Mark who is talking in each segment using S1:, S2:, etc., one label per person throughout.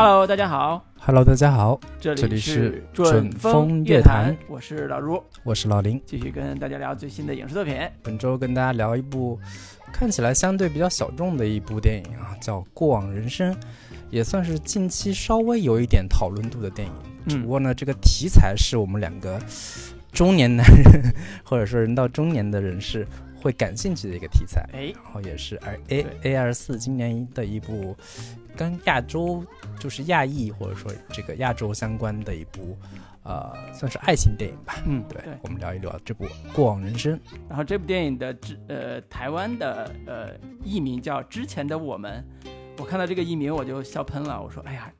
S1: Hello，大家好
S2: ，Hello，大家好，
S1: 这
S2: 这里
S1: 是
S2: 是
S1: 准
S2: 准
S1: 风
S2: 风乐
S1: 乐坛
S2: 坛，
S1: 我是老卢，
S2: 我是老林。
S1: 继续跟大家聊最新的影视作品。
S2: 本周跟大家聊一部看起来相对比较小众的一部电影啊，叫《过往人生》，也算是近期稍微有一点讨论度的电影。只不
S1: 嗯，
S2: 过呢，这个题材是我们两个中年男人 或者说人到中年的人士会感兴趣的一个题材。
S1: 哎，
S2: 然后也是而 A A 二四今年的一部跟亚洲就是亚裔或者说这个亚洲相关的一部呃算是爱情电影吧。
S1: 嗯，
S2: 对，
S1: 对。
S2: 我们聊一聊这部《过往人生》。
S1: 然后这部电影的之呃台湾的呃译名叫《之前的我们》，我看到这个译名我就笑喷了，我说哎呀，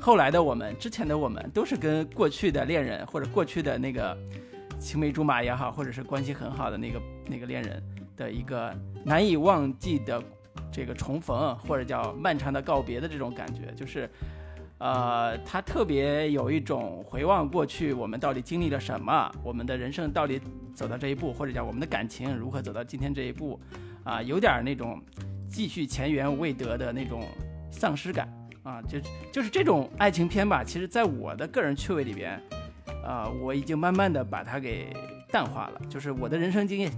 S1: 后来的我们，之前的我们都是跟过去的恋人或者过去的那个青梅竹马也好，或者是关系很好的那个那个恋人的一个难以忘记的这个重逢，或者叫漫长的告别的这种感觉，就是。呃，他特别有一种回望过去，我们到底经历了什么，我们的人生到底走到这一步，或者叫我们的感情如何走到今天这一步，啊、有点那种继续前缘未得的那种丧失感啊，就就是这种爱情片吧。其实，在我的个人趣味里边，啊，我已经慢慢的把它给淡化了。就是我的人生经验，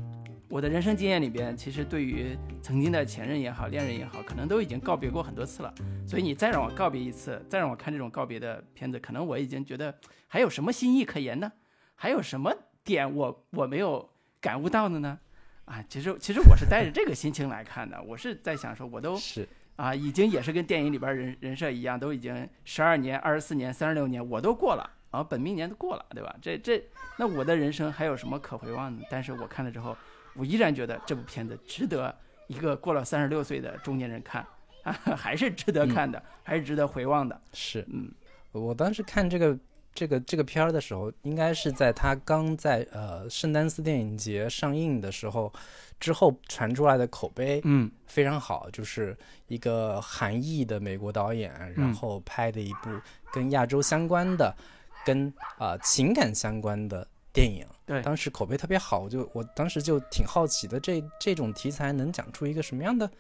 S1: 我的人生经验里边，其实对于曾经的前任也好，恋人也好，可能都已经告别过很多次了。所以你再让我告别一次，再让我看这种告别的片子，可能我已经觉得还有什么新意可言呢？还有什么点我我没有感悟到的呢？啊，其实其实我是带着这个心情来看的，我是在想说，我都
S2: 是
S1: 啊，已经也是跟电影里边人人设一样，都已经十二年、二十四年、三十六年，我都过了啊，本命年都过了，对吧？这这，那我的人生还有什么可回望的？但是我看了之后，我依然觉得这部片子值得一个过了三十六岁的中年人看，啊，还是值得看的，还是值得回望的。
S2: 是，
S1: 嗯。
S2: 我当时看这个这个这个片儿的时候，应该是在他刚在呃圣丹斯电影节上映的时候之后传出来的口碑
S1: 嗯。
S2: 非常好，就是一个韩裔的美国导演，然后拍的一部跟亚洲相关的、跟啊、呃情感相关的电影。
S1: 对
S2: 当时口碑特别好，我就我当时就挺好奇的，这这种题材能讲出一个什么样的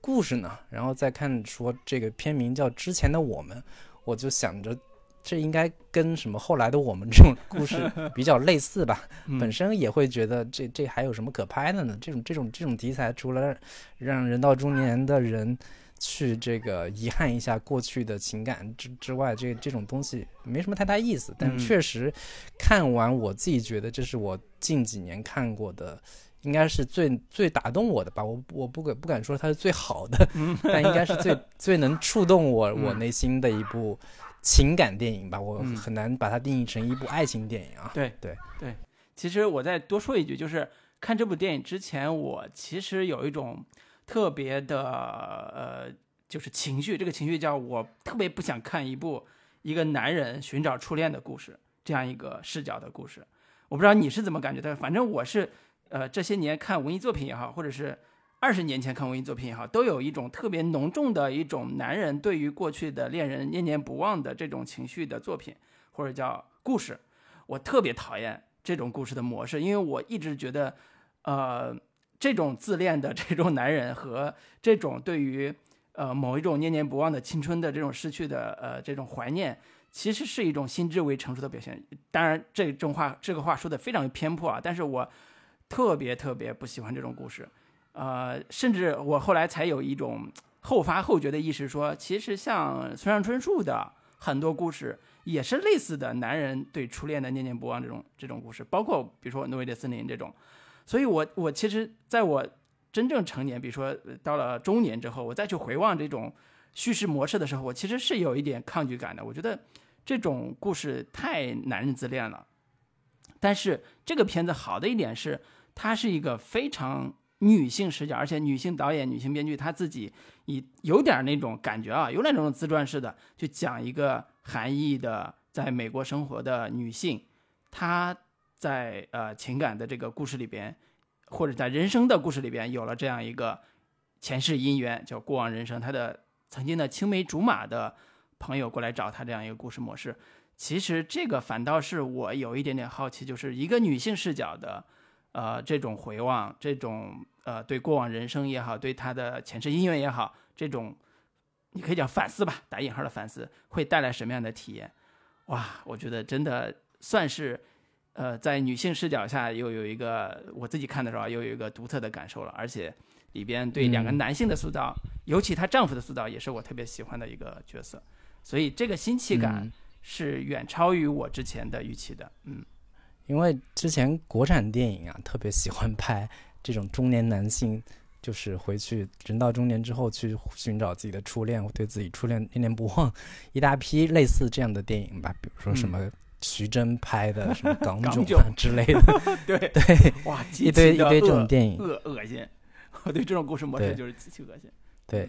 S2: 故事呢？然后再看说这个片名叫《之前的我们》，我就想着。这应该跟什么后来的我们这种故事 比较类似吧？
S1: 嗯
S2: 本身也会觉得这这还有什么可拍的呢？这种这种这种题材，除了让人到中年的人去这个遗憾一下过去的情感之之外，这这种东西没什么太大意思。但
S1: 嗯
S2: 确实看完，我自己觉得这是我近几年看过的。应该是最最打动我的吧，我我不敢不敢说它是最好的，但应该是最 最能触动我我
S1: 嗯
S2: 内心的一部情感电影吧。我
S1: 嗯
S2: 很难把它定义成一部爱情电影啊。
S1: 对
S2: 对
S1: 对，其实我再多说一句，就是看这部电影之前，我其实有一种特别的呃，就是情绪，这个情绪叫我特别不想看一部一个男人寻找初恋的故事这样一个视角的故事。我不知道你是怎么感觉的，反正我是呃这些年看文艺作品也好，或者是二十年前看文艺作品也好，都有一种特别浓重的一种男人对于过去的恋人念念不忘的这种情绪的作品，或者叫故事。我特别讨厌这种故事的模式，因为我一直觉得，呃，这种自恋的这种男人和这种对于呃某一种念念不忘的青春的这种失去的呃这种怀念，其实是一种心智未成熟的表现。当然，这种话这个话说的非常偏颇啊，但是我特别特别不喜欢这种故事，呃，甚至我后来才有一种后发后觉的意识说，其实像村上春树的很多故事。也是类似的男人对初恋的念念不忘这种这种故事，包括比如说《挪威的森林》这种，所以我我其实在我真正成年，比如说到了中年之后，我再去回望这种叙事模式的时候，我其实是有一点抗拒感的。我觉得这种故事太男人自恋了。但是这个片子好的一点是，它是一个非常女性视角，而且女性导演、女性编剧她自己以有点那种感觉啊，有点那种自传式的去讲一个韩裔的在美国生活的女性，她在呃情感的这个故事里边，或者在人生的故事里边有了这样一个前世姻缘，叫过往人生，他的曾经的青梅竹马的朋友过来找他这样一个故事模式。其实这个反倒是我有一点点好奇，就是一个女性视角的，呃，这种回望，这种呃对过往人生也好，对她的前世姻缘也好，这种你可以叫反思吧，打引号的反思，会带来什么样的体验？哇，我觉得真的算是，呃，在女性视角下又有一个我自己看的时候又有一个独特的感受了，而且里边对两个男性的塑造，尤其她丈夫的塑造，也是我特别喜欢的一个角色，所以这个新奇感是远超于我之前的预期的，嗯。
S2: 因为之前国产电影啊，特别喜欢拍这种中年男性。就是回去人到中年之后去寻找自己的初恋，对自己初恋念念不忘，一大批类似这样的电影吧，比如说什么徐峥拍的什么 港囧之类的，
S1: 对
S2: 对，
S1: 哇，
S2: 一堆一堆这种电影，
S1: 恶恶心，我对这种故事模式就是极其恶心。
S2: 对，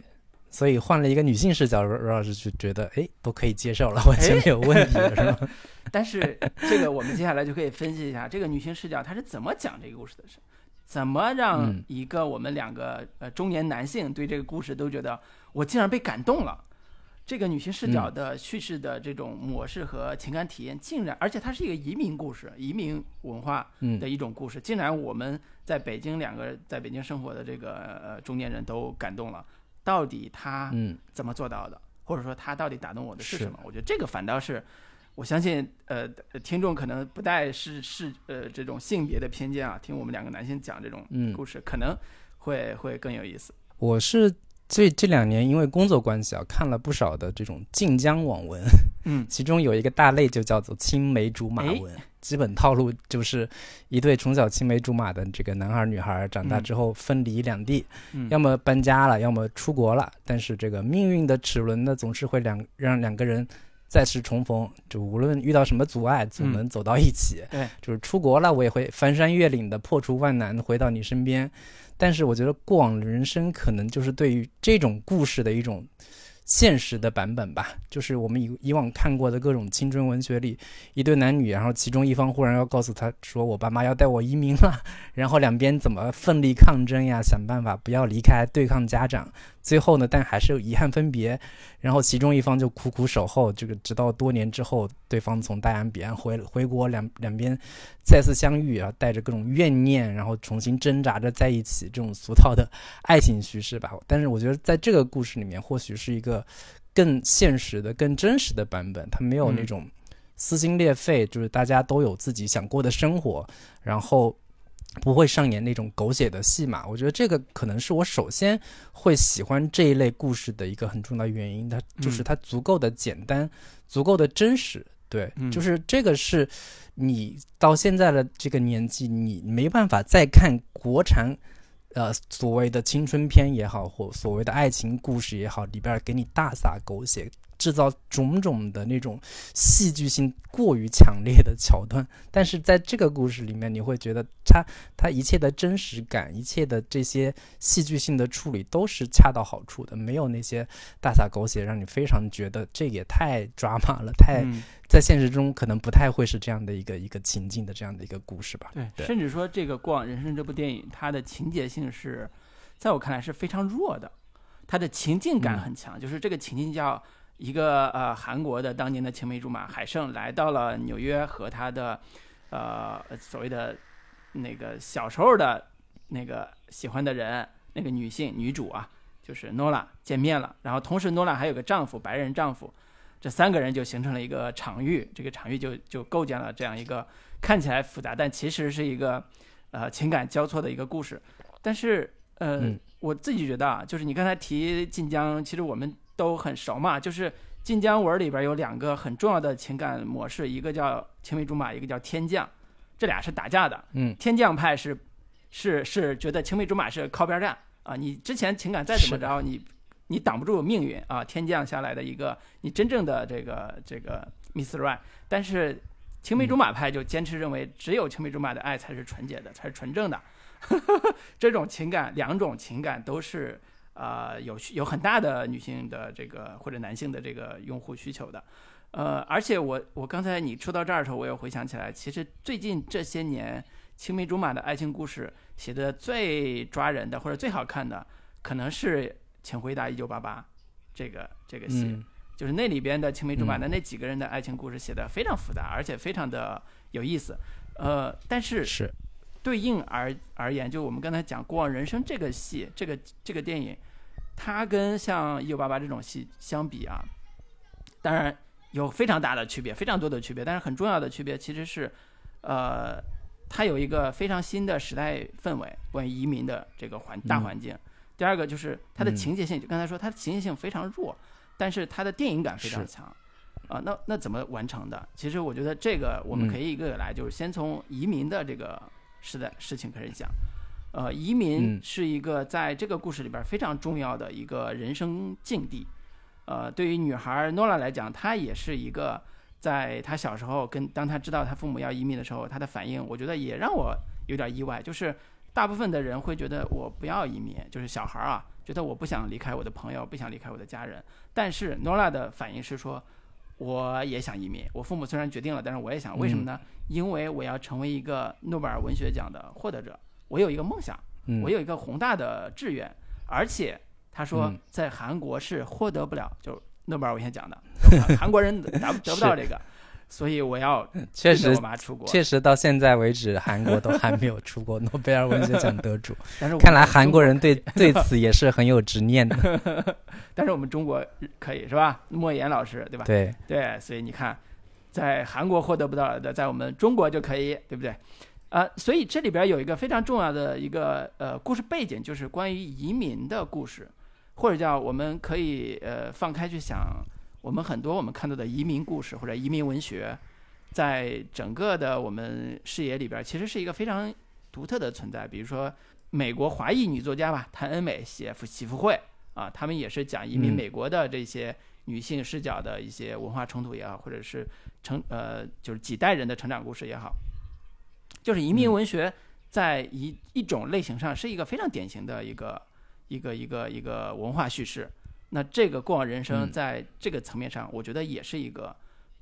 S2: 所以换了一个女性视角，罗老师就觉得哎都可以接受了，完全没有问题了，是吗？
S1: 但是这个我们接下来就可以分析一下这个女性视角她是怎么讲这个故事的。是怎么让一个我们两个呃中年男性对这个故事都觉得我竟然被感动了？这个女性视角的叙事的这种模式和情感体验，竟然而且它是一个移民故事，移民文化的一种故事，竟然我们在北京两个在北京生活的这个呃中年人都感动了。到底他怎么做到的？或者说他到底打动我的是什么？我觉得这个反倒是。我相信，呃，听众可能不带是是呃这种性别的偏见啊，听我们两个男性讲这种故事，可能会会更有意思。
S2: 我是这这两年因为工作关系啊，看了不少的这种晋江网文，
S1: 嗯，
S2: 其中有一个大类就叫做青梅竹马文，基本套路就是一对从小青梅竹马的这个男孩女孩，长大之后分离两地，要么搬家了，要么出国了，但是这个命运的齿轮呢，总是会两让两个人。再次重逢，就无论遇到什么阻碍，总能走到一起。
S1: 对，
S2: 就是出国了，我也会翻山越岭的破除万难，回到你身边。但是，我觉得过往的人生可能就是对于这种故事的一种。现实的版本吧，就是我们以以往看过的各种青春文学里，一对男女，然后其中一方忽然要告诉他说：“我爸妈要带我移民了。”然后两边怎么奋力抗争呀，想办法不要离开，对抗家长。最后呢，但还是有遗憾分别。然后其中一方就苦苦守候，这个直到多年之后，对方从大洋彼岸回回国，两两边再次相遇啊，带着各种怨念，然后重新挣扎着在一起，这种俗套的爱情叙事吧。但是我觉得在这个故事里面，或许是一个。更现实的、更真实的版本，它没有那种撕心裂肺，就是大家都有自己想过的生活，然后不会上演那种狗血的戏码。我觉得这个可能是我首先会喜欢这一类故事的一个很重要的原因，它就是它足够的简单，足够的真实。对，就是这个是你到现在的这个年纪，你没办法再看国产。呃，所谓的青春片也好，或所谓的爱情故事也好，里边给你大撒狗血。制造种种的那种戏剧性过于强烈的桥段，但是在这个故事里面，你会觉得它它一切的真实感，一切的这些戏剧性的处理都是恰到好处的，没有那些大洒狗血，让你非常觉得这也太抓马了，太在现实中可能不太会是这样的一个一个情境的这样的一个故事吧。
S1: 对，甚至说这个《过往人生》这部电影，它的情节性是在我看来是非常弱的，它的情境感很强，就是这个情境叫。一个呃，韩国的当年的青梅竹马海胜来到了纽约，和他的呃所谓的那个小时候的那个喜欢的人，那个女性女主啊，就是诺拉见面了。然后同时，诺拉还有个丈夫，白人丈夫，这三个人就形成了一个场域，这个场域就就构建了这样一个看起来复杂，但其实是一个呃情感交错的一个故事。但是呃，我自己觉得啊，就是你刚才提晋江，其实我们。都很熟嘛，就是晋江文里边有两个很重要的情感模式，一个叫青梅竹马，一个叫天降，这俩是打架的。
S2: 嗯，
S1: 天降派是是是觉得青梅竹马是靠边站啊，你之前情感再怎么着，你你挡不住命运啊。天降下来的一个你真正的这个这个 Miss Right，但是青梅竹马派就坚持认为，只有青梅竹马的爱才是纯洁的，才是纯正的。这种情感，两种情感都是。呃，有有很大的女性的这个或者男性的这个用户需求的，呃，而且我我刚才你说到这儿的时候，我又回想起来，其实最近这些年青梅竹马的爱情故事写的最抓人的或者最好看的，可能是《请回答一九八八》这个这个戏，就是那里边的青梅竹马的那几个人的爱情故事写的非常复杂，而且非常的有意思，呃，但是
S2: 是
S1: 对应而而言，就我们刚才讲《过往人生》这个戏，这个这个电影。它跟像《一九八八》这种戏相比啊，当然有非常大的区别，非常多的区别。但是很重要的区别其实是，呃，它有一个非常新的时代氛围，关于移民的这个环大环境。第二个就是它的情节性，就刚才说它的情节性非常弱，但是它的电影感非常强。啊，那那怎么完成的？其实我觉得这个我们可以一个个来，就是先从移民的这个时的事情开始讲。呃，移民是一个在这个故事里边非常重要的一个人生境地。呃，对于女孩诺拉来讲，她也是一个在她小时候跟当她知道她父母要移民的时候，她的反应，我觉得也让我有点意外。就是大部分的人会觉得我不要移民，就是小孩啊，觉得我不想离开我的朋友，不想离开我的家人。但是诺拉的反应是说。我也想移民。我父母虽然决定了，但是我也想。为什么呢？因为我要成为一个诺贝尔文学奖的获得者。我有一个梦想，我有一个宏大的志愿。而且他说，在韩国是获得不了就诺贝尔文学奖的，韩国人达得不到这个。所以我要
S2: 确实
S1: 我妈出国，
S2: 确实到现在为止，韩国都还没有出过 诺贝尔文学奖得主。
S1: 但是
S2: 看来韩国人对对此也是很有执念的。
S1: 但是我们中国可以是吧？莫言老师对吧？
S2: 对
S1: 对，所以你看，在韩国获得不到的，在我们中国就可以，对不对？啊，所以这里边有一个非常重要的一个呃故事背景，就是关于移民的故事，或者叫我们可以呃放开去想。我们很多我们看到的移民故事或者移民文学，在整个的我们视野里边，其实是一个非常独特的存在。比如说，美国华裔女作家吧，谭恩美写《喜福会》啊，他们也是讲移民美国的这些女性视角的一些文化冲突也好，或者是成呃就是几代人的成长故事也好，就是移民文学在一一种类型上是一个非常典型的一个一个一个一个文化叙事。那这个过往人生在这个层面上，我觉得也是一个，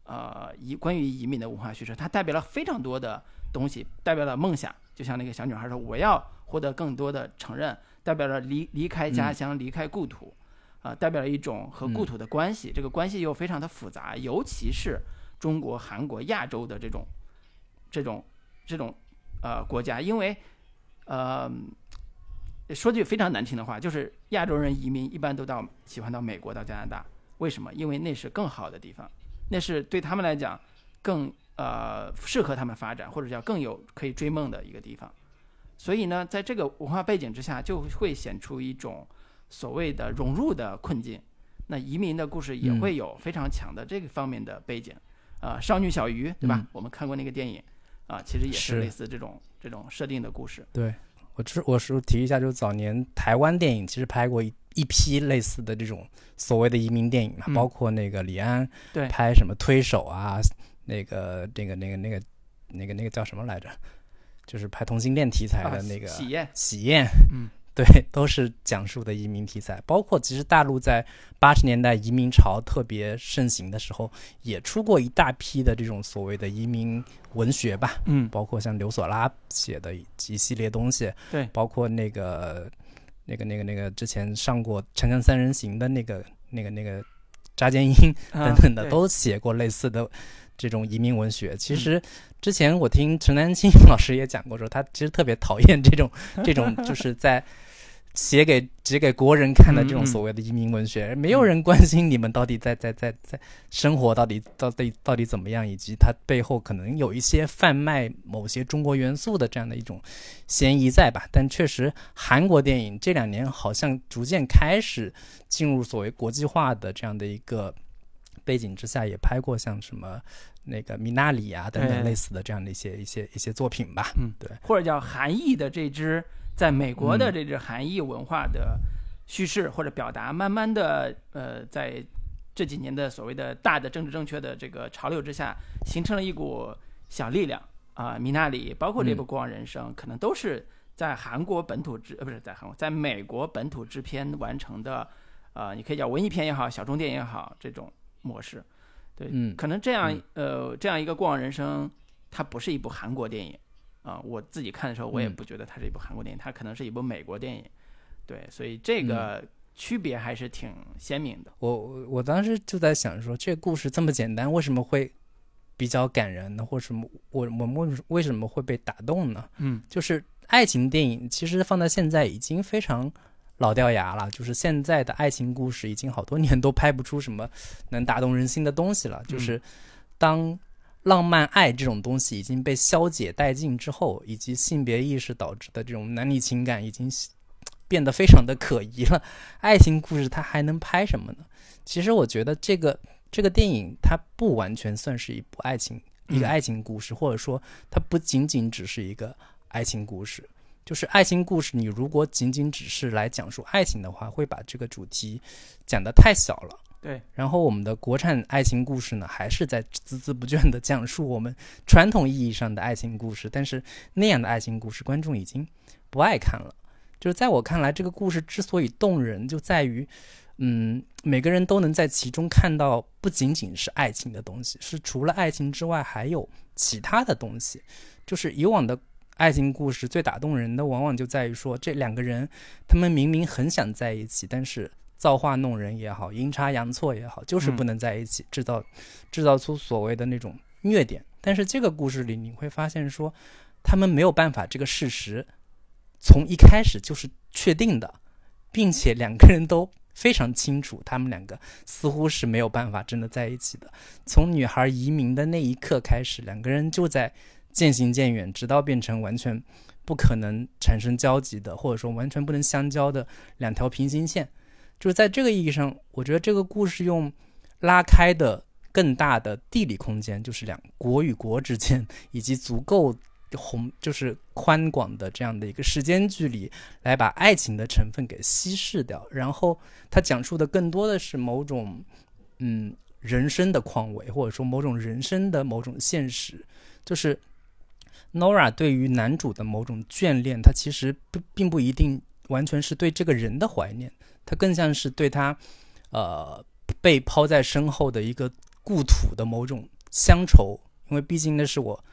S1: 呃，移关于移民的文化叙事，它代表了非常多的东西，代表了梦想，就像那个小女孩说，我要获得更多的承认，代表了离离开家乡，离开故土，啊，代表了一种和故土的关系，这个关系又非常的复杂，尤其是中国、韩国、亚洲的这种，这种，这种，呃，国家，因为，呃。说句非常难听的话，就是亚洲人移民一般都到喜欢到美国、到加拿大，为什么？因为那是更好的地方，那是对他们来讲更呃适合他们发展，或者叫更有可以追梦的一个地方。所以呢，在这个文化背景之下，就会显出一种所谓的融入的困境。那移民的故事也会有非常强的这个方面的背景。啊，少女小鱼，对吧？我们看过那个电影，啊，其实也是类似这种这种设定的故事。
S2: 对。我是我是提一下，就是早年台湾电影其实拍过一一批类似的这种所谓的移民电影嘛，包括那个李安
S1: 对
S2: 拍什么推手啊，那个那个那个那个那个那个叫什么来着，就是拍同性恋题材的那个
S1: 喜宴
S2: 喜宴，
S1: 嗯。
S2: 对，都是讲述的移民题材，包括其实大陆在八十年代移民潮特别盛行的时候，也出过一大批的这种所谓的移民文学吧，
S1: 嗯，
S2: 包括像刘索拉写的一系列东西，
S1: 对，
S2: 包括那个那个那个那个之前上过《锵锵三人行》的那个那个那个扎尖英等等的，都写过类似的这种移民文学。其实之前我听陈丹青老师也讲过，说他其实特别讨厌这种 这种就是在。写给写给国人看的这种所谓的移民文学，没有人关心你们到底在在在在生活到底到底到底怎么样，以及它背后可能有一些贩卖某些中国元素的这样的一种嫌疑在吧？但确实，韩国电影这两年好像逐渐开始进入所谓国际化的这样的一个背景之下，也拍过像什么那个米纳里啊等等类似的这样的一些一些一些作品吧。
S1: 嗯，
S2: 对，
S1: 或者叫韩裔的这支。在美国的这支韩裔文化的叙事或者表达，慢慢的，呃，在这几年的所谓的大的政治正确的这个潮流之下，形成了一股小力量啊。米纳里，包括这部《过往人生》，可能都是在韩国本土制，呃，不是在韩国，在美国本土制片完成的，啊，你可以叫文艺片也好，小众电影也好，这种模式。对，嗯可能这样，呃，这样一个《过往人生》，它不是一部韩国电影。啊，我自己看的时候，我也不觉得它是一部韩国电影，它可能是一部美国电影，对，所以这个区别还是挺鲜明的。
S2: 我我当时就在想说，这故事这么简单，为什么会比较感人呢？或什么，我我为为什么会被打动呢？
S1: 嗯，
S2: 就是爱情电影其实放在现在已经非常老掉牙了，就是现在的爱情故事已经好多年都拍不出什么能打动人心的东西了。就是当浪漫爱这种东西已经被消解殆尽之后，以及性别意识导致的这种男女情感已经变得非常的可疑了，爱情故事它还能拍什么呢？其实我觉得这个这个电影它不完全算是一部爱情一个爱情故事，或者说它不仅仅只是一个爱情故事。就是爱情故事，你如果仅仅只是来讲述爱情的话，会把这个主题讲得太小了。
S1: 对。
S2: 然后我们的国产爱情故事呢，还是在孜孜不倦地讲述我们传统意义上的爱情故事，但是那样的爱情故事，观众已经不爱看了。就是在我看来，这个故事之所以动人，就在于，嗯，每个人都能在其中看到不仅仅是爱情的东西，是除了爱情之外还有其他的东西，就是以往的。爱情故事最打动人的，往往就在于说，这两个人，他们明明很想在一起，但是造化弄人也好，阴差阳错也好，就是不能在一起，制造制造出所谓的那种虐点。但是这个故事里，你会发现说，他们没有办法，这个事实从一开始就是确定的，并且两个人都非常清楚，他们两个似乎是没有办法真的在一起的。从女孩移民的那一刻开始，两个人就在。渐行渐远，直到变成完全不可能产生交集的，或者说完全不能相交的两条平行线。就是在这个意义上，我觉得这个故事用拉开的更大的地理空间，就是两国与国之间，以及足够宏，就是宽广的这样的一个时间距离，来把爱情的成分给稀释掉。然后它讲述的更多的是某种嗯人生的况味，或者说某种人生的某种现实，就是。Nora 对于男主的某种眷恋，他其实不并不一定完全是对这个人的怀念，他更像是对他，呃，被抛在身后的一个故土的某种乡愁。因为毕竟那是我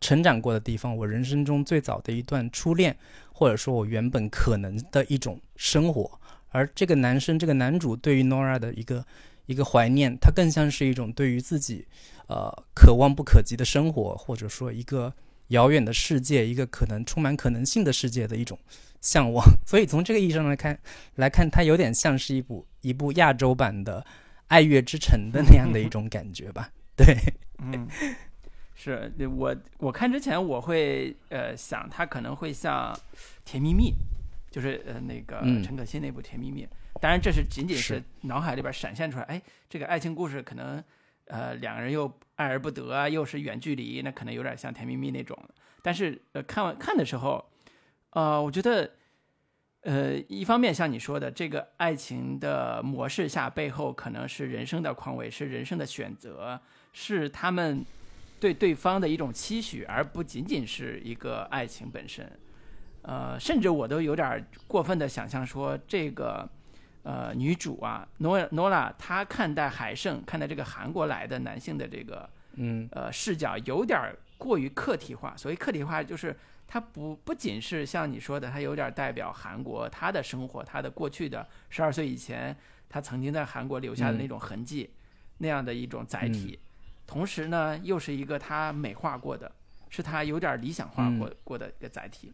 S2: 成长过的地方，我人生中最早的一段初恋，或者说我原本可能的一种生活。而这个男生，这个男主对于 Nora 的一个一个怀念，他更像是一种对于自己，呃，可望不可及的生活，或者说一个。遥远的世界，一个可能充满可能性的世界的一种向往，所以从这个意义上来看，来看它有点像是一部一部亚洲版的《爱乐之城》的那样的一种感觉吧？对，
S1: 嗯，是我我看之前我会呃想，它可能会像《甜蜜蜜》，就是呃那个陈可辛那部《甜蜜蜜》，当然这是仅仅是脑海里边闪现出来，哎，这个爱情故事可能。呃，两个人又爱而不得啊，又是远距离，那可能有点像甜蜜蜜那种。但是，呃，看完看的时候，呃，我觉得，呃，一方面像你说的，这个爱情的模式下背后可能是人生的况味，是人生的选择，是他们对对方的一种期许，而不仅仅是一个爱情本身。呃，甚至我都有点过分的想象说这个。呃，女主啊，诺诺拉，她看待海胜，看待这个韩国来的男性的这个，
S2: 嗯，
S1: 呃，视角有点过于客体化。所谓客体化，就是它不不仅是像你说的，它有点代表韩国他的生活，他的过去的十二岁以前，他曾经在韩国留下的那种痕迹，那样的一种载体。同时呢，又是一个他美化过的，是他有点理想化过过的一个载体。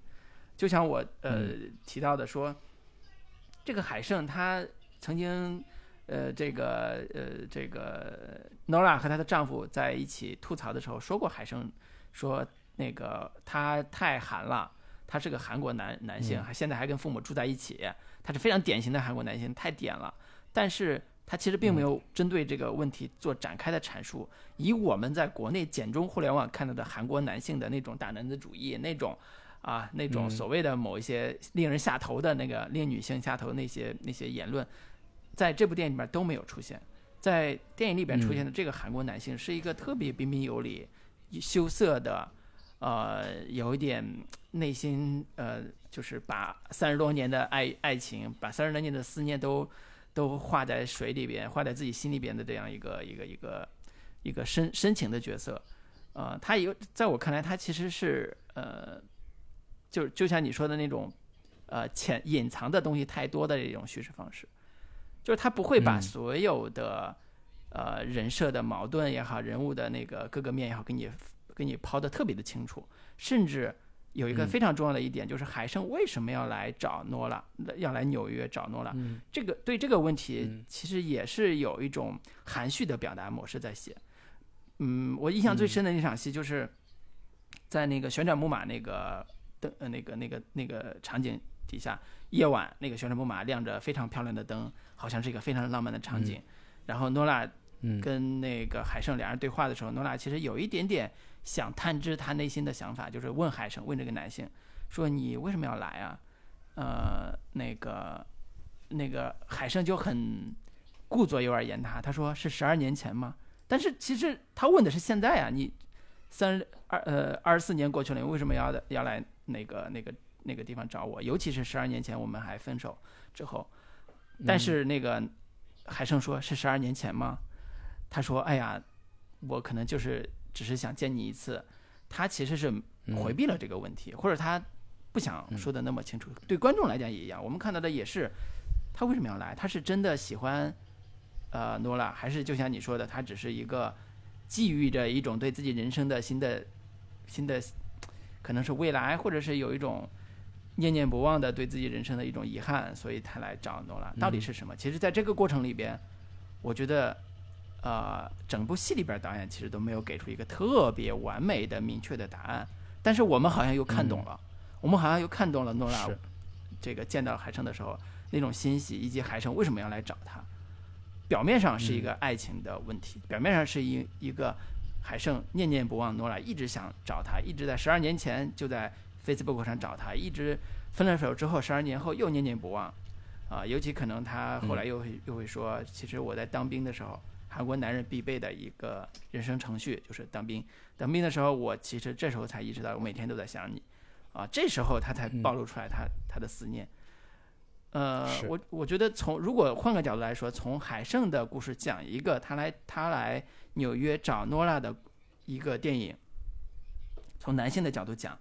S1: 就像我呃提到的说。这个海胜他曾经，呃，这个呃，这个 Nora 和她的丈夫在一起吐槽的时候说过，海胜说那个他太韩了，他是个韩国男男性，还现在还跟父母住在一起，他是非常典型的韩国男性，太点了。但是他其实并没有针对这个问题做展开的阐述，以我们在国内简中互联网看到的韩国男性的那种大男子主义那种。啊，那种所谓的某一些令人下头的那个令女性下头那些那些言论，在这部电影里面都没有出现。在电影里边出现的这个韩国男性是一个特别彬彬有礼、羞涩的，呃，有一点内心呃，就是把三十多年的爱爱情，把三十多年的思念都都化在水里边，化在自己心里边的这样一个一个一个一个深深情的角色。呃，他有在我看来，他其实是呃。就就像你说的那种，呃，潜隐藏的东西太多的这种叙事方式，就是他不会把所有的呃人设的矛盾也好，人物的那个各个面也好，给你给你抛的特别的清楚，甚至有一个
S2: 嗯。
S1: 非常重要的一点，就是海生为什么要来找诺拉，要来纽约找诺拉？
S2: 嗯。
S1: 这个对这个问题
S2: 嗯，
S1: 其实也是有一种含蓄的表达模式在写。嗯，我印象最深的那场戏就是在那个旋转木马那个灯呃那个那个那个场景底下，夜晚那个旋转木马亮着非常漂亮的灯，好像是一个非常浪漫的场景。然后诺拉
S2: 嗯
S1: 跟那个海胜两人对话的时候，诺拉其实有一点点想探知他内心的想法，就是问海胜，问这个男性，说你为什么要来啊？呃，那个那个海胜就很顾左右而言他，他说是十二年前吗？但是其实他问的是现在啊，你三二呃二十四年过去了，你为什么要要来那个那个那个地方找我？尤其是十二年前我们还分手之后，但是那个海生说是十二年前吗？他说：“哎呀，我可能就是只是想见你一次。”他其实是回避了这个问题，或者他不想说的那么清楚。对观众来讲也一样，我们看到的也是他为什么要来？他是真的喜欢呃诺拉，还是就像你说的，他只是一个寄予着一种对自己人生的新的新的可能是未来，或者是有一种念念不忘的对自己人生的一种遗憾，所以他来找诺拉，到底是什么？其实，在这个过程里边，我觉得，呃，整部戏里边导演其实都没有给出一个特别完美的、明确的答案，但是我们好像又看懂了，我们好像又看懂了诺拉这个见到海生的时候那种欣喜，以及海生为什么要来找他。表面上是一个爱情的问题，表面上是一一个海胜念念不忘诺拉，一直想找他，一直在十二年前就在 Facebook 上找他，一直分了手之后，十二年后又念念不忘，啊，尤其可能他后来又会、又会说，其实我在当兵的时候，韩国男人必备的一个人生程序就是当兵，当兵的时候，我其实这时候才意识到，我每天都在想你，啊，这时候他才暴露出来他、他的思念。呃，我我觉得从如果换个角度来说，从海胜的故事讲一个他来他来纽约找诺拉的一个电影，从男性的角度讲，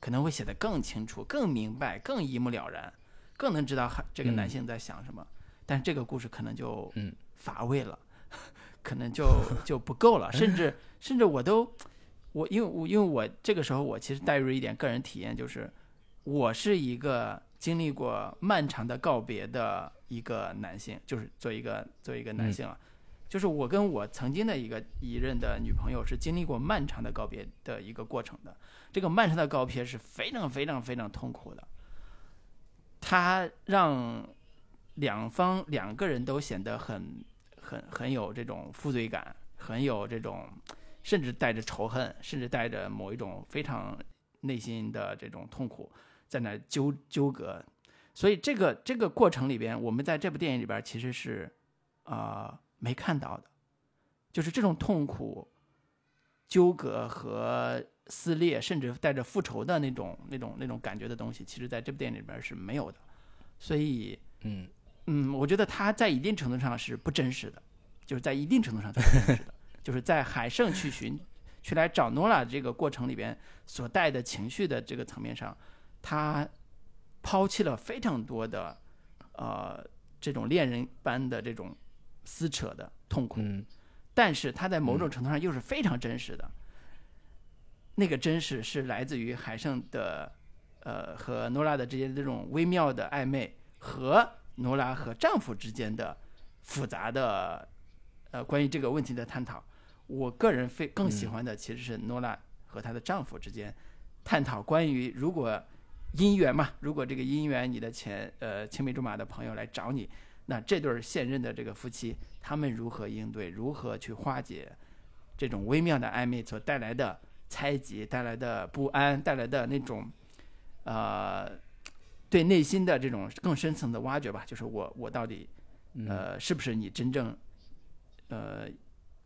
S1: 可能会写得更清楚、更明白、更一目了然，更能知道这个男性在想什么。但这个故事可能就乏味了，可能就就不够了，甚至甚至我都我因为我因为我这个时候我其实带入一点个人体验，就是我是一个经历过漫长的告别的一个男性，就是做一个做一个男性啊，就是我跟我曾经的一个一任的女朋友是经历过漫长的告别的一个过程的，这个漫长的告别是非常非常非常痛苦的，它让两方两个人都显得很很很有这种负罪感，很有这种甚至带着仇恨，甚至带着某一种非常内心的这种痛苦，在那纠纠葛。所以这个这个过程里边，我们在这部电影里边其实是啊、没看到的，就是这种痛苦、纠葛和撕裂，甚至带着复仇的那种那种那种感觉的东西，其实在这部电影里边是没有的。所以
S2: 嗯。
S1: 嗯，我觉得他在一定程度上是不真实的，就是在一定程度上是不真实的，就是在海胜去寻、去来找诺拉这个过程里边所带的情绪的这个层面上，他抛弃了非常多的呃这种恋人般的这种撕扯的痛苦，
S2: 嗯
S1: 但是它在某种程度上又是非常真实的。那个真实是来自于海胜的，呃，和诺拉的之间这种微妙的暧昧，和诺拉和丈夫之间的复杂的，呃，关于这个问题的探讨。我个人非更喜欢的其实是诺拉和她的丈夫之间探讨关于如果姻缘嘛，如果这个姻缘你的前呃青梅竹马的朋友来找你，那这对儿现任的这个夫妻他们如何应对，如何去化解这种微妙的暧昧所带来的猜忌、带来的不安、带来的那种呃对内心的这种更深层的挖掘吧，就是我我到底呃是不是你真正呃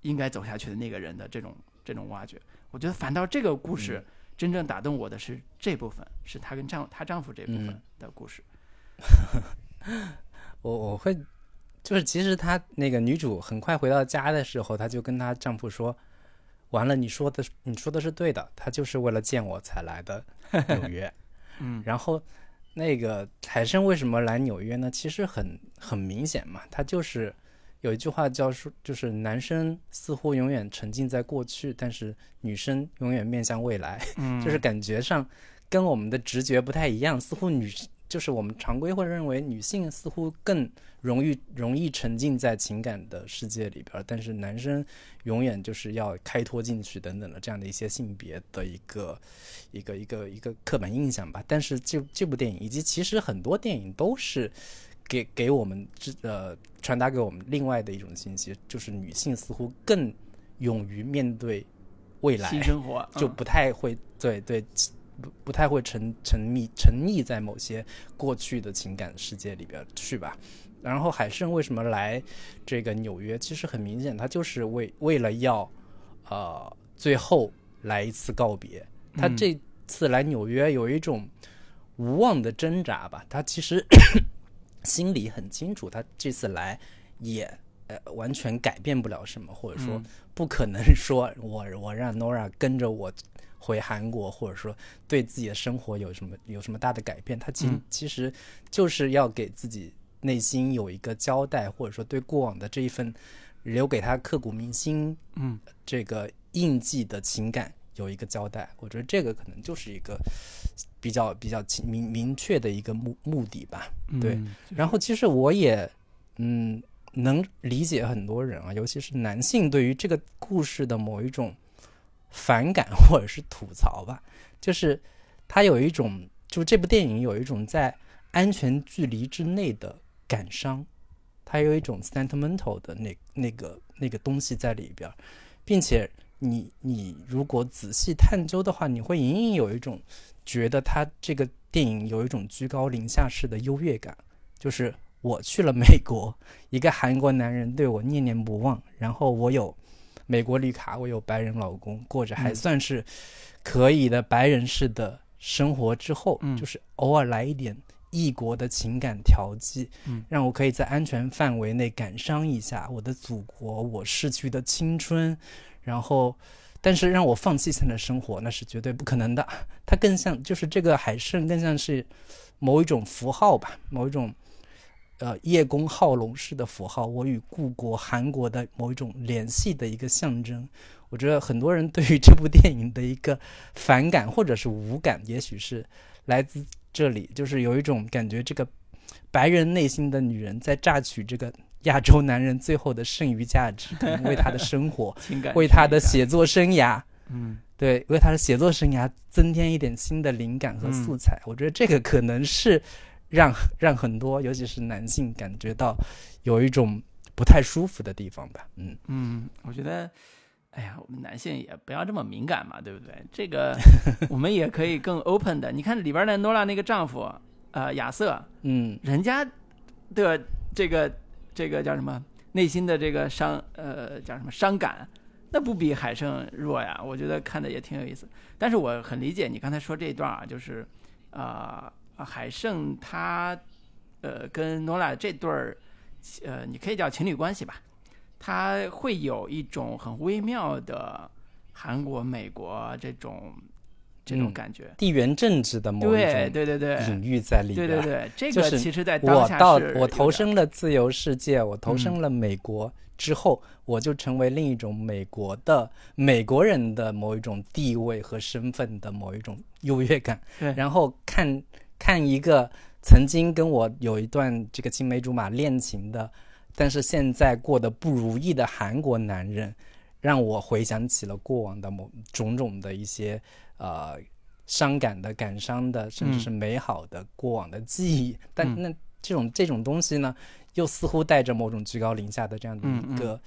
S1: 应该走下去的那个人的这种这种挖掘。我觉得反倒这个故事真正打动我的是这部分，是她跟丈她丈夫这部分
S2: 嗯
S1: 的故事。
S2: 我我会，就是其实她那个女主很快回到家的时候，她就跟她丈夫说：“完了，你说的你说的是对的，她就是为了见我才来的 纽约。”
S1: 嗯
S2: 然后那个海参为什么来纽约呢？其实很很明显嘛，他就是有一句话叫说，就是男生似乎永远沉浸在过去，但是女生永远面向未来，
S1: 嗯
S2: 就是感觉上跟我们的直觉不太一样，似乎女就是我们常规会认为女性似乎更容易容易沉浸在情感的世界里边，但是男生永远就是要开脱进去等等的这样的一些性别的一个一个一个一个刻板印象吧。但是这这部电影以及其实很多电影都是给给我们这呃传达给我们另外的一种信息，就是女性似乎更勇于面对未来
S1: 新生活
S2: 就
S1: 嗯
S2: 不太会对对不不太会沉沉溺沉溺在某些过去的情感世界里边去吧。然后海胜为什么来这个纽约？其实很明显，他就是为为了要呃最后来一次告别。他
S1: 嗯
S2: 这次来纽约有一种无望的挣扎吧。他其实 心里很清楚，他这次来也呃完全改变不了什么，或者说
S1: 嗯
S2: 不可能 说我我让 Nora 跟着我回韩国，或者说对自己的生活有什么有什么大的改变。他其、
S1: 嗯
S2: 其实就是要给自己内心有一个交代，或者说对过往的这一份留给他刻骨铭心
S1: 嗯
S2: 这个印记的情感有一个交代。我觉得这个可能就是一个比较比较清明明确的一个目目的吧。对
S1: 嗯
S2: 然后其实我也嗯能理解很多人啊，尤其是男性对于这个故事的某一种反感或者是吐槽吧，就是他有一种，就这部电影有一种在安全距离之内的感伤，它有一种 sentimental 的那那个那个东西在里边，并且你你如果仔细探究的话，你会隐隐有一种觉得他这个电影有一种居高临下式的优越感，就是我去了美国，一个韩国男人对我念念不忘，然后我有美国绿卡，我有白人老公，过着还
S1: 嗯
S2: 算是可以的白人式的生活之后，
S1: 嗯
S2: 就是偶尔来一点异国的情感调剂，
S1: 嗯
S2: 让我可以在安全范围内感伤一下我的祖国，我逝去的青春，然后。但是让我放弃现在的生活，那是绝对不可能的。它更像，就是这个海参更像是某一种符号吧，某一种呃叶公好龙式的符号，我与故国韩国的某一种联系的一个象征。我觉得很多人对于这部电影的一个反感或者是无感，也许是来自这里，就是有一种感觉，这个白人内心的女人在榨取这个亚洲男人最后的剩余价值，可能为他的生活，
S1: 情感
S2: 为他的写作生涯。
S1: 嗯
S2: 对，为他的写作生涯增添一点新的灵感和素材。我觉得这个可能是让让很多，尤其是男性感觉到有一种不太舒服的地方吧。嗯，
S1: 嗯，我觉得，哎呀，我们男性也不要这么敏感嘛，对不对？这个 我们也可以更 open 的。你看里边的诺拉那个丈夫，呃，亚瑟，
S2: 嗯
S1: 人家的这个这个叫什么内心的这个伤，呃，叫什么伤感，那不比海胜弱呀。我觉得看的也挺有意思。但是我很理解你刚才说这一段啊，就是啊、呃海胜他呃跟诺拉这对儿，呃，你可以叫情侣关系吧，他会有一种很微妙的韩国、美国这种这种
S2: 嗯
S1: 感觉。
S2: 地缘政治的某一
S1: 对
S2: 种
S1: 对对对
S2: 隐喻在里边。
S1: 对对对，这
S2: 就是
S1: 个其实在当
S2: 我到我投身了自由世界，我投身
S1: 嗯
S2: 了美国之后，我就成为另一种美国的美国人的某一种地位和身份的某一种优越感。
S1: 对
S2: 然后看看一个曾经跟我有一段这个青梅竹马恋情的，但是现在过得不如意的韩国男人，让我回想起了过往的某种种的一些呃伤感的、感伤的，甚至
S1: 嗯
S2: 是美好的过往的记忆。但
S1: 嗯
S2: 那这种这种东西呢，又似乎带着某种居高临下的这样的
S1: 嗯
S2: 一个、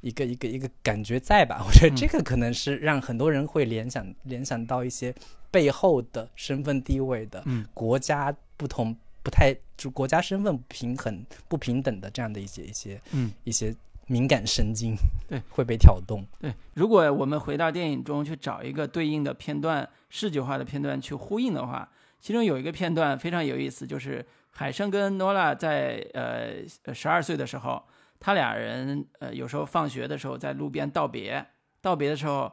S2: 一个一个一个感觉在吧？我觉得
S1: 嗯
S2: 这个可能是让很多人会联想联想到一些背后的身份地位的
S1: 嗯
S2: 国家不同。不太就国家身份不平衡、不平等的这样的一些一些
S1: 嗯，
S2: 一些敏感神经，
S1: 对，
S2: 会被挑动。
S1: 对。如果我们回到电影中去找一个对应的片段、视觉化的片段去呼应的话，其中有一个片段非常有意思，就是海生跟诺拉在呃十二岁的时候，他俩人呃有时候放学的时候在路边道别，道别的时候，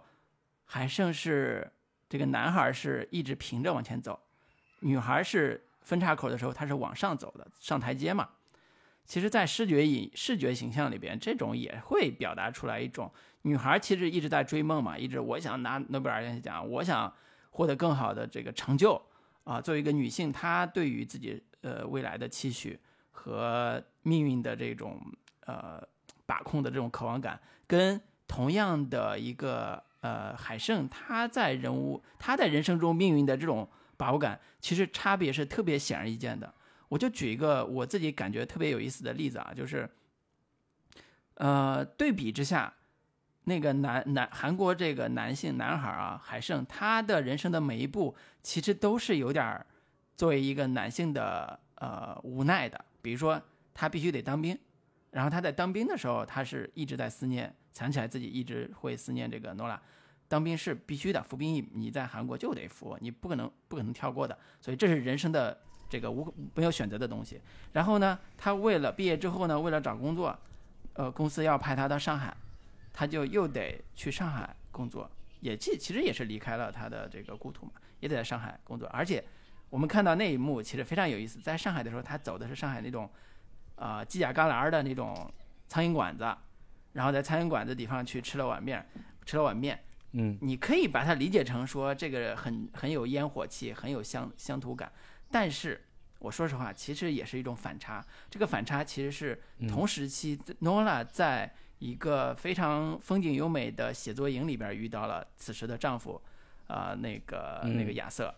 S1: 海胜是这个男孩是一直平着往前走，女孩是分岔口的时候他是往上走的，上台阶嘛。其实，在视觉影视觉形象里边，这种也会表达出来一种女孩其实一直在追梦嘛，一直我想拿诺贝尔奖，我想获得更好的这个成就，啊，作为一个女性，她对于自己呃未来的期许和命运的这种呃把控的这种渴望感，跟同样的一个呃海胜，他在人物他在人生中命运的这种把握感，其实差别是特别显而易见的。我就举一个我自己感觉特别有意思的例子啊，就是呃对比之下。那个男男韩国这个男性男孩啊，海胜，他的人生的每一步其实都是有点儿作为一个男性的呃无奈的。比如说他必须得当兵，然后他在当兵的时候，他是一直在思念，想起来自己一直会思念这个诺拉。当兵是必须的，服兵役你在韩国就得服，你不可能不可能跳过的。所以这是人生的这个无没有选择的东西。然后呢，他为了毕业之后呢，为了找工作，呃，公司要派他到上海。他就又得去上海工作，也其其实也是离开了他的这个故土嘛，也得在上海工作。而且我们看到那一幕其实非常有意思，在上海的时候，他走的是上海那种，呃犄角旮旯的那种苍蝇馆子，然后在苍蝇馆子地方去吃了碗面，吃了碗面。
S2: 嗯，
S1: 你可以把它理解成说这个很很有烟火气，很有乡乡土感。但是我说实话，其实也是一种反差。这个反差其实是同时期 Nola 在。一个非常风景优美的写作营里边遇到了此时的丈夫，啊，那个那个亚瑟，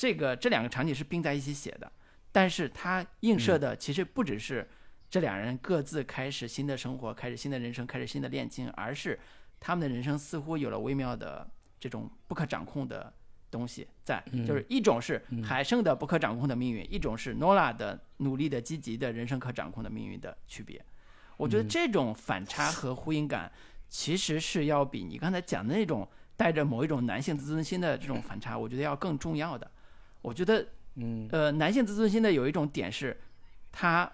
S1: 这个这两个场景是并在一起写的，但是它映射的其实不只是这两人各自开始新的生活，开始新的人生，开始新的恋情，而是他们的人生似乎有了微妙的这种不可掌控的东西在，就是一种是海胜的不可掌控的命运，一种是诺拉的努力的积极的人生可掌控的命运的区别。我觉得这种反差和呼应感，其实是要比你刚才讲的那种带着某一种男性自尊心的这种反差，我觉得要更重要的。我觉得，
S2: 嗯，
S1: 呃，男性自尊心的有一种点是，他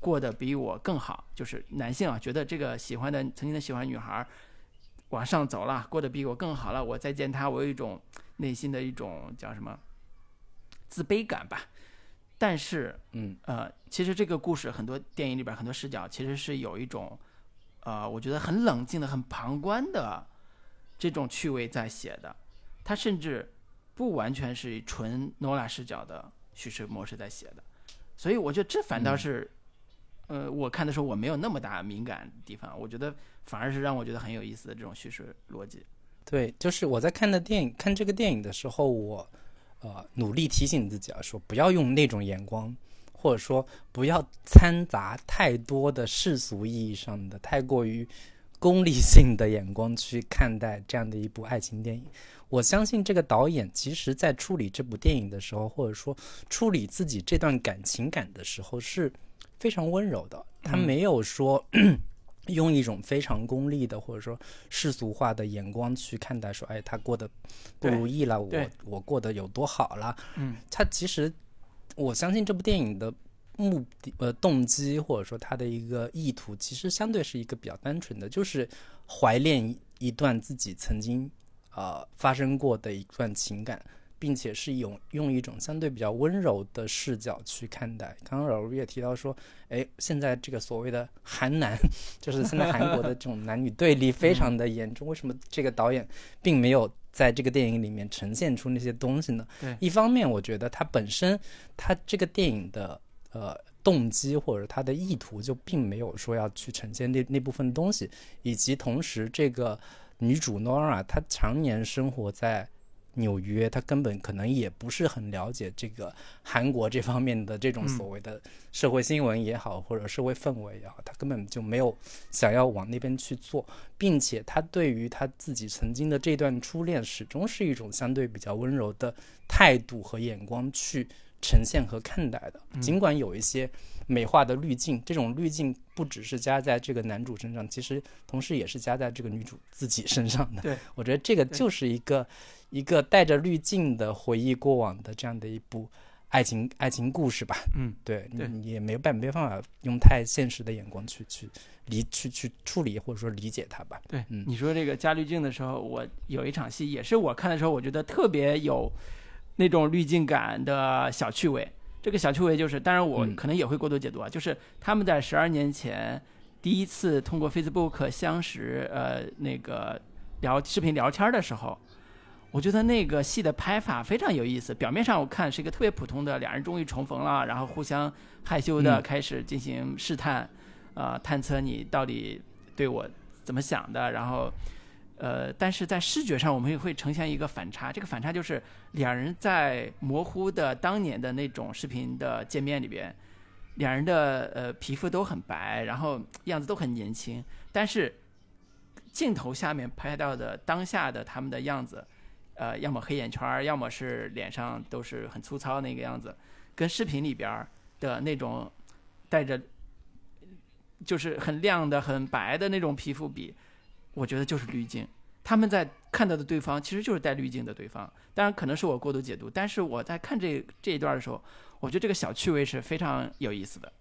S1: 过得比我更好，就是男性啊，觉得这个喜欢的曾经的喜欢女孩往上走了，过得比我更好了，我再见他，我有一种内心的一种叫什么自卑感吧。但是，
S2: 嗯，
S1: 呃，其实这个故事很多电影里边很多视角其实是有一种，呃，我觉得很冷静的、很旁观的这种趣味在写的。他甚至不完全是纯诺拉视角的叙事模式在写的。所以我觉得这反倒是，呃，我看的时候我没有那么大敏感地方，我觉得反而是让我觉得很有意思的这种叙事逻辑。
S2: 对，就是我在看的电影看这个电影的时候，我。呃，努力提醒自己啊，说不要用那种眼光，或者说不要掺杂太多的世俗意义上的、太过于功利性的眼光去看待这样的一部爱情电影。我相信这个导演其实在处理这部电影的时候，或者说处理自己这段感情感的时候是非常温柔的，他没有说。用一种非常功利的或者说世俗化的眼光去看待，说，哎，他过得不如意了，我我过得有多好了？
S1: 嗯，
S2: 他其实，我相信这部电影的目的呃动机或者说他的一个意图，其实相对是一个比较单纯的，就是怀念一段自己曾经呃发生过的一段情感。并且是用用一种相对比较温柔的视角去看待。刚刚老卢也提到说，哎，现在这个所谓的韩男，就是现在韩国的这种男女对立非常的严重。为什么这个导演并没有在这个电影里面呈现出那些东西呢？
S1: 对，
S2: 一方面我觉得他本身他这个电影的呃动机或者他的意图就并没有说要去呈现那那部分东西，以及同时这个女主 Nora 她常年生活在。纽约，他根本可能也不是很了解这个韩国这方面的这种所谓的社会新闻也好，或者社会氛围也好，他根本就没有想要往那边去做，并且他对于他自己曾经的这段初恋，始终是一种相对比较温柔的态度和眼光去呈现和看待的，尽管有一些。美化的滤镜，这种滤镜不只是加在这个男主身上，其实同时也是加在这个女主自己身上的。
S1: 对，
S2: 我觉得这个就是一个一个带着滤镜的回忆过往的这样的一部爱情爱情故事吧。
S1: 嗯，
S2: 对，你也没办没办法用太现实的眼光去去理去去处理或者说理解它吧。
S1: 对，
S2: 嗯，
S1: 你说这个加滤镜的时候，我有一场戏也是我看的时候，我觉得特别有那种滤镜感的小趣味。这个小趣味就是，当然我可能也会过度解读啊。就是他们在十二年前第一次通过 Facebook 相识，呃，那个聊视频聊天的时候，我觉得那个戏的拍法非常有意思。表面上我看是一个特别普通的，两人终于重逢了，然后互相害羞的
S2: 嗯
S1: 开始进行试探，呃，探测你到底对我怎么想的。然后，呃，但是在视觉上我们也会呈现一个反差，这个反差就是两人在模糊的当年的那种视频的界面里边，两人的呃皮肤都很白，然后样子都很年轻，但是镜头下面拍到的当下的他们的样子，呃，要么黑眼圈儿，要么是脸上都是很粗糙那个样子，跟视频里边儿的那种带着就是很亮的、很白的那种皮肤比，我觉得就是滤镜。他们在看到的对方其实就是带滤镜的对方，当然可能是我过度解读，但是我在看这这一段的时候，我觉得这个小趣味是非常有意思的。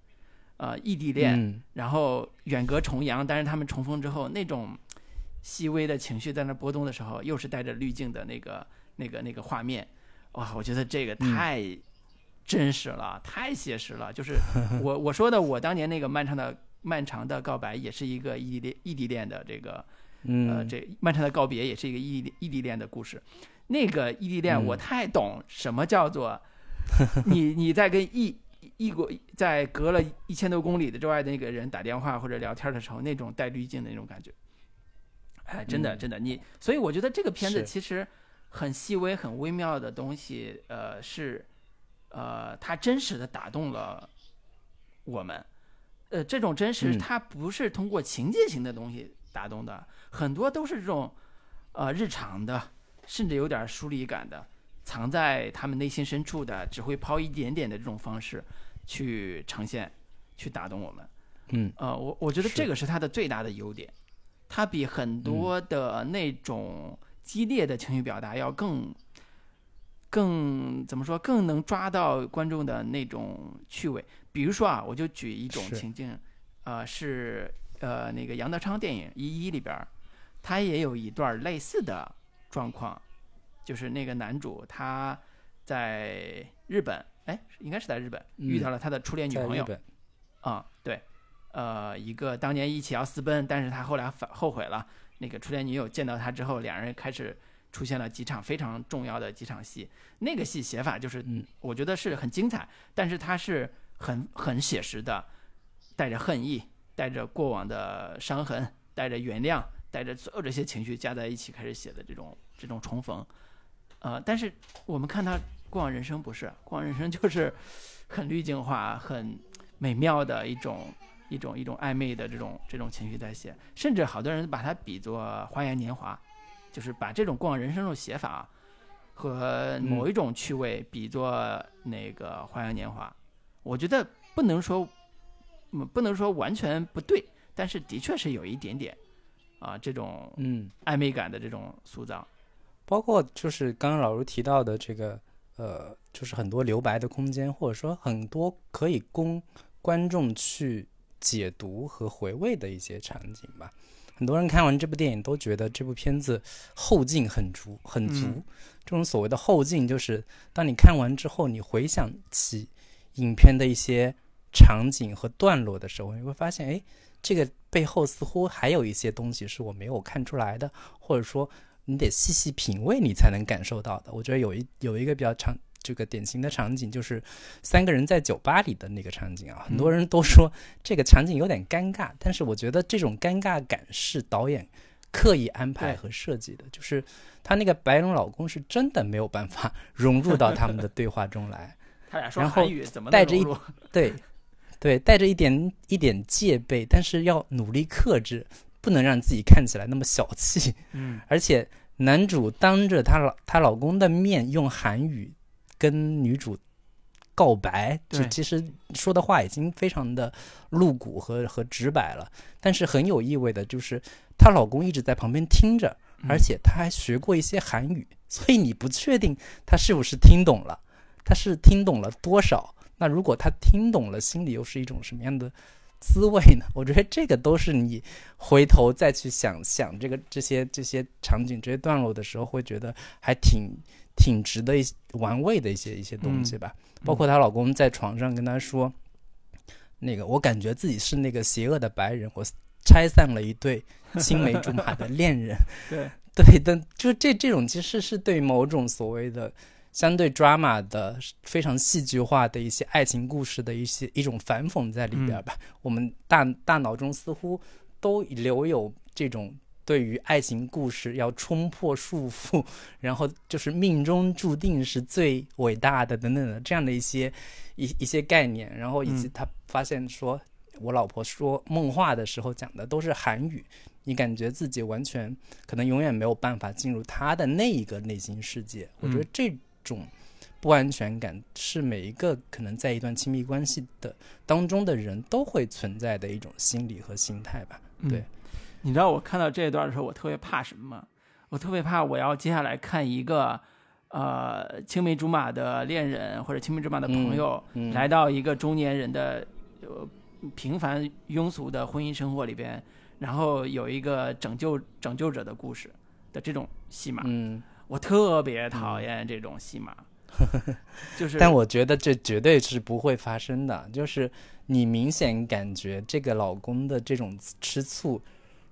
S1: 呃，异地恋，
S2: 嗯
S1: 然后远隔重洋，但是他们重逢之后，那种细微的情绪在那波动的时候，又是带着滤镜的那个、那个、那个画面，哇，我觉得这个太真实了，太写实了。就是 我我说的，我当年那个漫长的漫长的告白，也是一个异地恋异地恋的这个呃，
S2: 嗯，
S1: 这漫长的告别也是一个异地异地恋的故事。那个异地恋，
S2: 嗯
S1: 我太懂什么叫做 你你在跟异异国在隔了一千多公里的之外的那个人打电话或者聊天的时候，那种带滤镜的那种感觉。哎，真的
S2: 嗯。
S1: 真的，你所以我觉得这个片子其实很细微、很微妙的东西，呃，是呃，它真实的打动了我们。呃，这种真实
S2: 嗯。
S1: 它不是通过情节型的东西打动的，很多都是这种呃日常的，甚至有点疏离感的，藏在他们内心深处的，只会抛一点点的这种方式去呈现，去打动我们。
S2: 嗯。
S1: 呃，我我觉得这个是它的最大的优点，它比很多的那种激烈的情绪表达要更更怎么说，更能抓到观众的那种趣味。比如说啊，我就举一种情境，呃，是呃那个杨德昌电影《一一》里边儿，他也有一段类似的状况，就是那个男主他在日本，哎，应该是在日本遇
S2: 嗯
S1: 到了他的初恋女朋友。啊、对，呃，一个当年一起要私奔，但是他后来反后悔了。那个初恋女友见到他之后，两人开始出现了几场非常重要的几场戏。那个戏写法就是，
S2: 嗯
S1: 我觉得是很精彩，但是它是很很写实的，带着恨意，带着过往的伤痕，带着原谅，带着所有这些情绪加在一起开始写的这种这种重逢。呃，但是我们看他过往人生不是，过往人生就是很滤镜化、很美妙的一种一种一种暧昧的这种这种情绪在写，甚至好多人把它比作《花样年华》，就是把这种过往人生这种写法和某一种趣味比作那个《花样年华》。我觉得不能说，嗯，不能说完全不对，但是的确是有一点点啊这种
S2: 嗯，
S1: 暧昧感的这种塑造。
S2: 包括就是刚刚老卢提到的这个，呃，就是很多留白的空间，或者说很多可以供观众去解读和回味的一些场景吧。很多人看完这部电影都觉得这部片子后劲很足，很足。
S1: 嗯
S2: 这种所谓的后劲，就是当你看完之后，你回想起影片的一些场景和段落的时候，你会发现，哎，这个背后似乎还有一些东西是我没有看出来的，或者说你得细细品味，你才能感受到的。我觉得有一有一个比较常这个典型的场景，就是三个人在酒吧里的那个场景啊，很多人都说这个场景有点尴尬，但是我觉得这种尴尬感是导演刻意安排和设计的，就是她那个白龙老公是真的没有办法 融入到他们的对话中来。
S1: 他俩说
S2: 然后
S1: 韩语怎么
S2: 带着一 对，对，带着一点一点戒备，但是要努力克制，不能让自己看起来那么小气。
S1: 嗯
S2: 而且男主当着她老她老公的面用韩语跟女主告白，
S1: 就
S2: 其实说的话已经非常的露骨和和直白了。但是很有意味的就是，她老公一直在旁边听着，
S1: 嗯
S2: 而且他还学过一些韩语，所以你不确定他是不是听懂了，他是听懂了多少。那如果他听懂了，心里又是一种什么样的滋味呢？我觉得这个都是你回头再去想想这个这些这些场景、这些段落的时候，会觉得还挺挺值得一些玩味的一些一些东西吧。包括她老公在床上跟她说，那个我感觉自己是那个邪恶的白人，我拆散了一对青梅竹马的恋人。
S1: 对
S2: 对但，就这这种其实是对某种所谓的相对 drama 的非常戏剧化的一些爱情故事的一些一种反讽在里边吧。我们大大脑中似乎都留有这种对于爱情故事要冲破束缚，然后就是命中注定是最伟大的等等的这样的一些一一些概念，然后以及他发现说。我老婆说梦话的时候讲的都是韩语，你感觉自己完全可能永远没有办法进入她的那一个内心世界。我觉得这种不安全感是每一个可能在一段亲密关系的当中的人都会存在的一种心理和心态吧。对，
S1: 你知道我看到这一段的时候，我特别怕什么吗？我特别怕我要接下来看一个呃青梅竹马的恋人或者青梅竹马的朋友来到一个中年人的呃。平凡庸俗的婚姻生活里边，然后有一个拯救拯救者的故事的这种戏码，
S2: 嗯，
S1: 我特别讨厌这种戏码，就是，
S2: 但我觉得这绝对是不会发生的，就是你明显感觉这个老公的这种吃醋。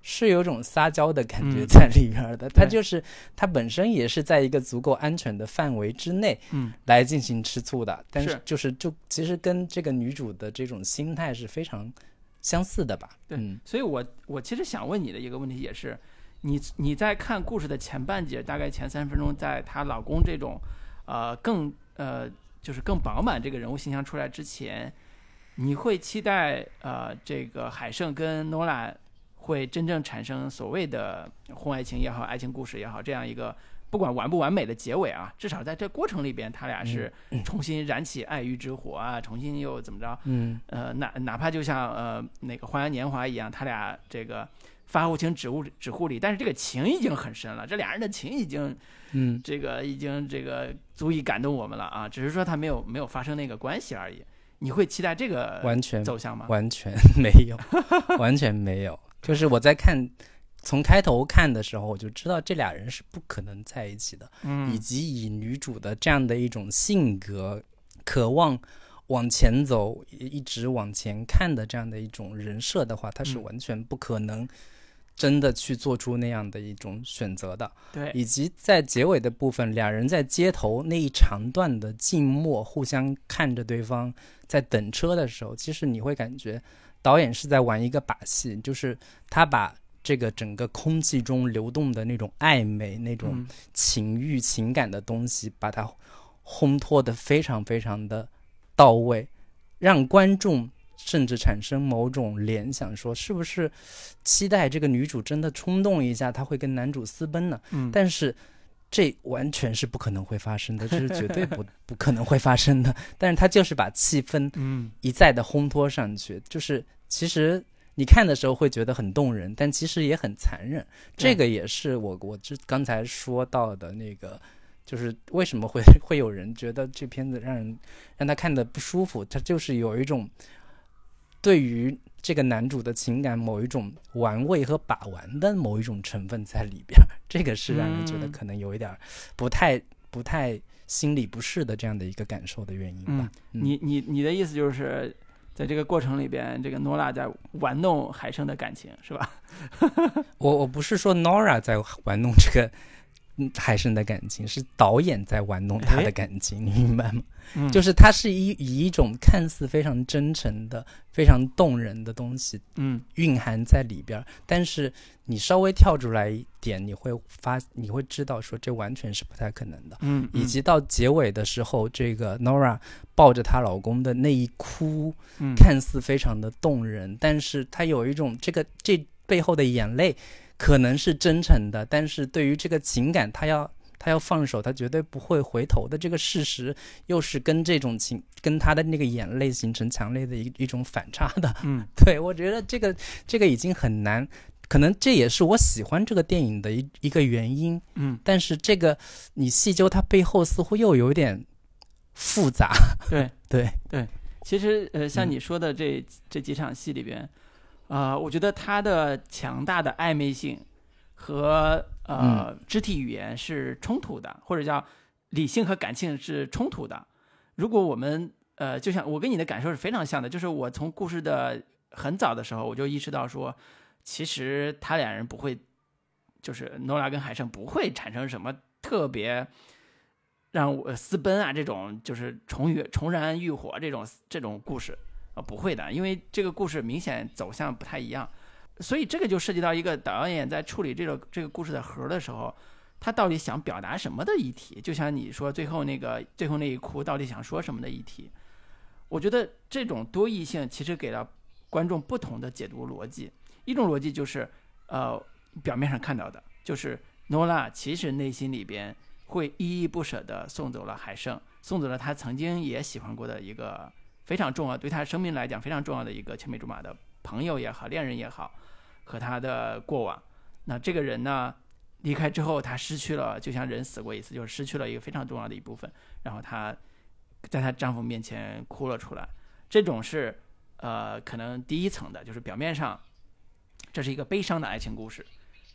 S2: 是有种撒娇的感觉在里边的，她就是她本身也是在一个足够安全的范围之内，
S1: 嗯，
S2: 来进行吃醋的。但
S1: 是
S2: 就是就其实跟这个女主的这种心态是非常相似的吧？
S1: 对，所以我我其实想问你的一个问题也是，你你在看故事的前半节，大概前三分钟，在她老公这种呃更呃就是更饱满这个人物形象出来之前，你会期待呃这个海胜跟诺拉。会真正产生所谓的婚外情也好，爱情故事也好，这样一个不管完不完美的结尾啊，至少在这过程里边，他俩是重新燃起爱欲之火啊，重新又怎么着？
S2: 嗯，
S1: 呃，哪哪怕就像呃那个《花样年华》一样，他俩这个发乎情止乎止乎礼，但是这个情已经很深了，这俩人的情已经，
S2: 嗯，
S1: 这个已经这个足以感动我们了啊，只是说他没有没有发生那个关系而已。你会期待这个
S2: 完全
S1: 走向吗？
S2: 完全 没有，完全没有。就是我在看，从开头看的时候，我就知道这俩人是不可能在一起的，
S1: 嗯，
S2: 以及以女主的这样的一种性格，渴望往前走，一直往前看的这样的一种人设的话，她是完全不可能真的去做出那样的一种选择的。
S1: 对，
S2: 以及在结尾的部分，两人在街头那一长段的静默，互相看着对方在等车的时候，其实你会感觉。导演是在玩一个把戏，就是他把这个整个空气中流动的那种暧昧、那种情欲、情感的东西，把它烘托的非常非常的到位，让观众甚至产生某种联想，说是不是期待这个女主真的冲动一下，她会跟男主私奔呢？
S1: 嗯，
S2: 但是。这完全是不可能会发生的，这是绝对不 不可能会发生的。但是他就是把气氛，
S1: 嗯，
S2: 一再的烘托上去，就是其实你看的时候会觉得很动人，但其实也很残忍。这个也是我我这刚才说到的那个，就是为什么会 会有人觉得这片子让人让他看的不舒服，他就是有一种对于。这个男主的情感某一种玩味和把玩的某一种成分在里边，这个是让人觉得可能有一点不太不太心理不适的这样的一个感受的原因吧。
S1: 你你你的意思就是在这个过程里边，这个诺拉在玩弄海生的感情是吧？
S2: 我我不是说 Nora 在玩弄这个。海生的感情是导演在玩弄他的感情，你明白吗？就是他是以以一种看似非常真诚的、非常动人的东西，
S1: 嗯，
S2: 蕴含在里边。但是你稍微跳出来一点，你会发，你会知道说这完全是不太可能的。
S1: 嗯，
S2: 以及到结尾的时候，这个 Nora 抱着她老公的那一哭，看似非常的动人，但是她有一种这个这背后的眼泪。可能是真诚的，但是对于这个情感，他要他要放手，他绝对不会回头的。这个事实又是跟这种情，跟他的那个眼泪形成强烈的一一种反差的。
S1: 嗯，
S2: 对我觉得这个这个已经很难，可能这也是我喜欢这个电影的一一个原因。
S1: 嗯，
S2: 但是这个你细究它背后，似乎又有点复杂。
S1: 对
S2: 对
S1: 对，其实呃，像你说的这这几场戏里边。呃，我觉得他的强大的暧昧性和呃肢体语言是冲突的，或者叫理性和感性是冲突的。如果我们呃，就像我跟你的感受是非常像的，就是我从故事的很早的时候我就意识到说，其实他俩人不会就是诺拉跟海胜不会产生什么特别让我私奔啊这种，就是重遇重燃欲火这种这种故事啊、不会的，因为这个故事明显走向不太一样，所以这个就涉及到一个导演在处理这个这个故事的核的时候，他到底想表达什么的议题？就像你说最后那个最后那一哭到底想说什么的议题？我觉得这种多义性其实给了观众不同的解读逻辑。一种逻辑就是，呃，表面上看到的，就是诺拉其实内心里边会依依不舍地送走了海胜，送走了他曾经也喜欢过的一个非常重要，对他生命来讲非常重要的一个青梅竹马的朋友也好，恋人也好，和他的过往。那这个人呢，离开之后，他失去了，就像人死过一次，就是失去了一个非常重要的一部分。然后她在她丈夫面前哭了出来。这种是呃，可能第一层的，就是表面上这是一个悲伤的爱情故事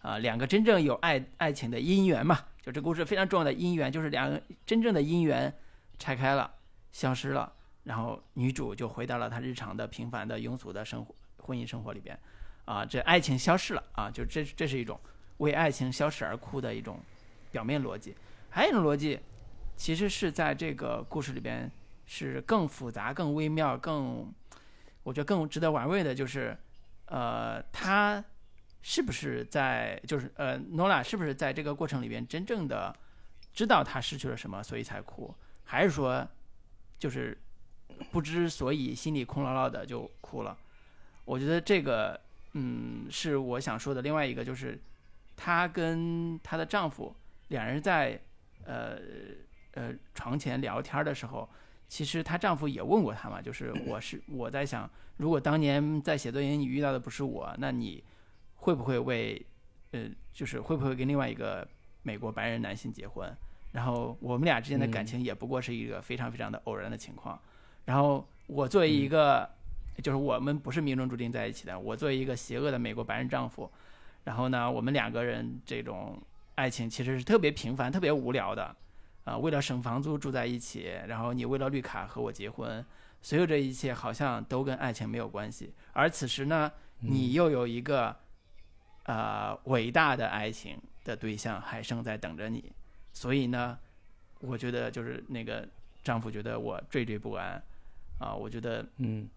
S1: 啊、两个真正有爱爱情的姻缘嘛，就这故事非常重要的姻缘，就是两个真正的姻缘拆开了，消失了，然后女主就回到了她日常的平凡的庸俗的生活婚姻生活里边。啊、这爱情消失了啊，就这这是一种为爱情消逝而哭的一种表面逻辑，还有一种逻辑，其实是在这个故事里边是更复杂、更微妙、更我觉得更值得玩味的，就是呃，他是不是在就是呃，诺拉是不是在这个过程里边真正的知道他失去了什么，所以才哭，还是说就是不知所以，心里空落落的就哭了？我觉得这个嗯，是我想说的另外一个，就是她跟她的丈夫两人在呃呃床前聊天的时候，其实她丈夫也问过她嘛，就是我是我在想，如果当年在写作业你遇到的不是我，那你会不会为呃就是会不会跟另外一个美国白人男性结婚？然后我们俩之间的感情也不过是一个非常非常的偶然的情况。然后我作为一个，就是我们不是命中注定在一起的，我作为一个邪恶的美国白人丈夫，然后呢，我们两个人这种爱情其实是特别平凡、特别无聊的，啊、为了省房租住在一起，然后你为了绿卡和我结婚，所有这一切好像都跟爱情没有关系。而此时呢，你又有一个，呃，伟大的爱情的对象还生在等着你，所以呢，我觉得就是那个丈夫觉得我惴惴不安，啊，我觉得
S2: 嗯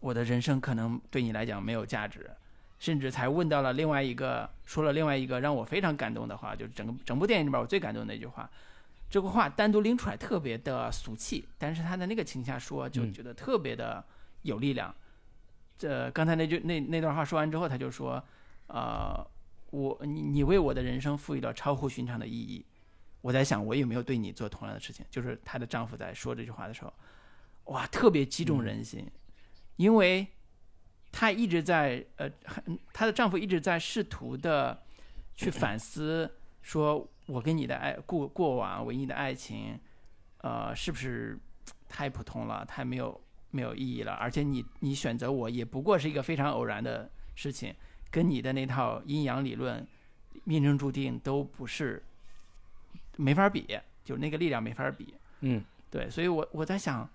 S1: 我的人生可能对你来讲没有价值，甚至才问到了另外一个，说了另外一个让我非常感动的话，就是整个整部电影里边我最感动的那句话。这个话单独拎出来特别的俗气，但是他的那个情下说，就
S2: 嗯
S1: 觉得特别的有力量。这刚才那句那那段话说完之后，他就说，呃，我你你为我的人生赋予了超乎寻常的意义。我在想，我有没有对你做同样的事情？就是她的丈夫在说这句话的时候，哇，特别击中人心，因为她一直在呃，很她的丈夫一直在试图的去反思，说我跟你的爱过过往，唯一的爱情，呃，是不是太普通了，太没有没有意义了？而且你你选择我也不过是一个非常偶然的事情，跟你的那套阴阳理论、命中注定都不是没法比，就是那个力量没法比。
S2: 嗯
S1: 对，所以我我在想，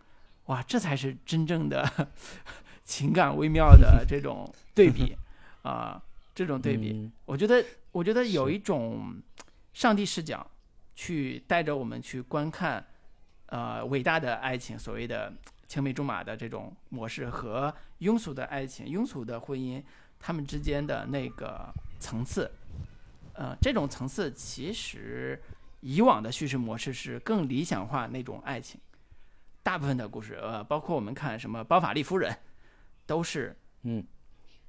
S1: 哇，这才是真正的 情感微妙的 这种对比啊、这种对比。
S2: 嗯
S1: 我觉得，我觉得有一种上帝视角，去带着我们去观看，呃，伟大的爱情，所谓的青梅竹马的这种模式和庸俗的爱情、庸俗的婚姻，他们之间的那个层次，呃，这种层次其实以往的叙事模式是更理想化那种爱情。大部分的故事，呃，包括我们看什么《包法利夫人》，都是
S2: 嗯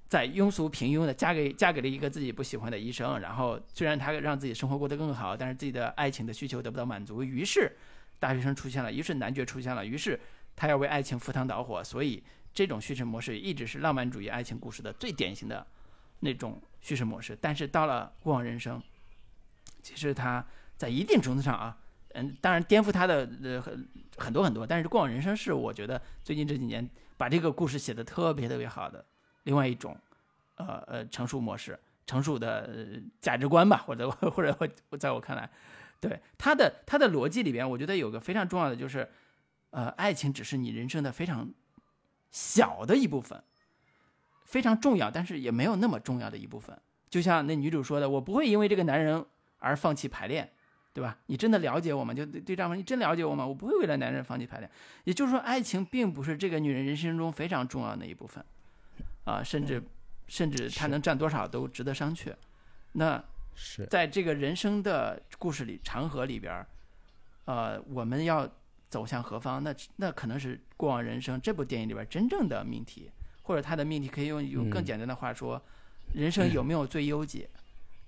S1: 在庸俗平庸的嫁给嫁给了一个自己不喜欢的医生，然后虽然他让自己生活过得更好，但是自己的爱情的需求得不到满足，于是大学生出现了，于是男爵出现了，于是他要为爱情赴汤蹈火，所以这种叙事模式一直是浪漫主义爱情故事的最典型的那种叙事模式。但是到了过往人生，其实他在一定程度上啊，嗯，当然颠覆他的呃很很多很多，但是过往人生是我觉得最近这几年把这个故事写的特别特别好的另外一种呃呃成熟模式、成熟的、呃价值观吧，或者或者我我在我看来，对他的他的逻辑里边，我觉得有个非常重要的就是，呃，爱情只是你人生的非常小的一部分，非常重要，但是也没有那么重要的一部分。就像那女主说的，我不会因为这个男人而放弃排练，对吧？你真的了解我吗？就对对丈夫，你真了解我吗？我不会为了男人放弃排练。也就是说，爱情并不是这个女人人生中非常重要的一部分，啊，甚至甚至她能占多少都值得商榷。那
S2: 是
S1: 在这个人生的故事里长河里边儿，呃，我们要走向何方？那那可能是过往人生这部电影里边儿真正的命题，或者它的命题可以用用更
S2: 嗯
S1: 简单的话说，人生有没有最优解？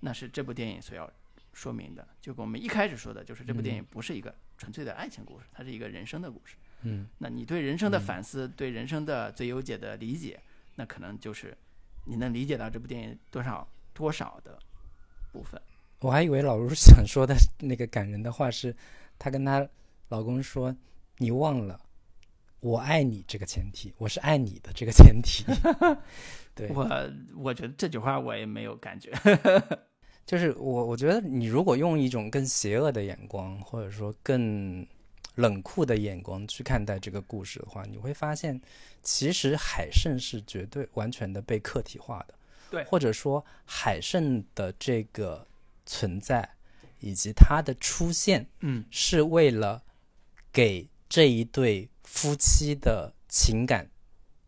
S1: 那是这部电影所要说明的。就跟我们一开始说的，就是这部电影不是一个纯粹的爱情故事，它是一个人生的故事。
S2: 嗯
S1: 那你对人生的
S2: 嗯
S1: 反思，对人生的最优解的理解，那可能就是你能理解到这部电影多少多少的部分。
S2: 我还以为老卢想说的那个感人的话是，她跟她老公说：“你忘了，我爱你这个前提，我是爱你的这个前提。”对，
S1: 我我觉得这句话我也没有感觉。
S2: 就是我我觉得你如果用一种更邪恶的眼光，或者说更冷酷的眼光去看待这个故事的话，你会发现，其实海胜是绝对完全的被客体化的。
S1: 对。
S2: 或者说海胜的这个存在以及他的出现，
S1: 嗯。
S2: 是为了给这一对夫妻的情感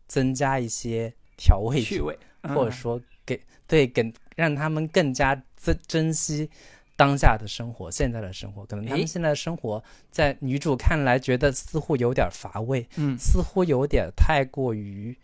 S2: 增加一些调味品，
S1: 趣味，
S2: 或者
S1: 嗯。
S2: 说给对给让他们更加珍珍惜当下的生活，现在的生活。可能他们现在的生活在女主看来觉得似乎有点乏味，
S1: 嗯
S2: 似乎有点太过于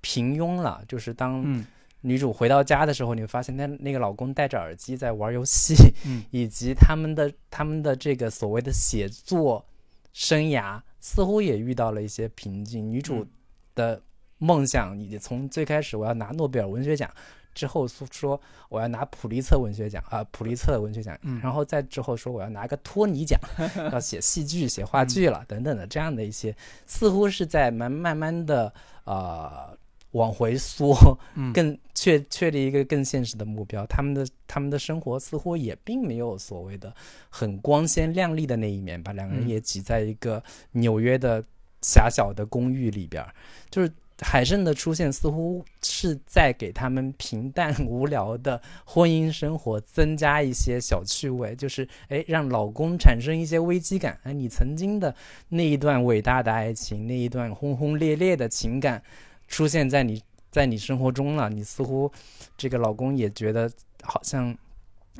S2: 平庸了。就是当
S1: 嗯
S2: 女主回到家的时候，你会发现那那个老公戴着耳机在玩游戏，
S1: 嗯
S2: 以及他们的他们的这个所谓的写作生涯，似乎也遇到了一些瓶颈。女主
S1: 嗯
S2: 的梦想，你从最开始我要拿诺贝尔文学奖，之后说说我要拿普利策文学奖啊、普利策文学奖，
S1: 嗯
S2: 然后再之后说我要拿个托尼奖，要写戏剧、写话剧了、等等的这样的一些，似乎是在慢慢慢的呃往回缩，
S1: 嗯
S2: 更确确立一个更现实的目标。他们的他们的生活似乎也并没有所谓的很光鲜亮丽的那一面吧。两个人
S1: 嗯
S2: 也挤在一个纽约的狭小的公寓里边儿，就是海胜的出现似乎是在给他们平淡无聊的婚姻生活增加一些小趣味，就是哎让老公产生一些危机感。哎，你曾经的那一段伟大的爱情，那一段轰轰烈烈的情感。出现在你在你生活中了，你似乎这个老公也觉得好像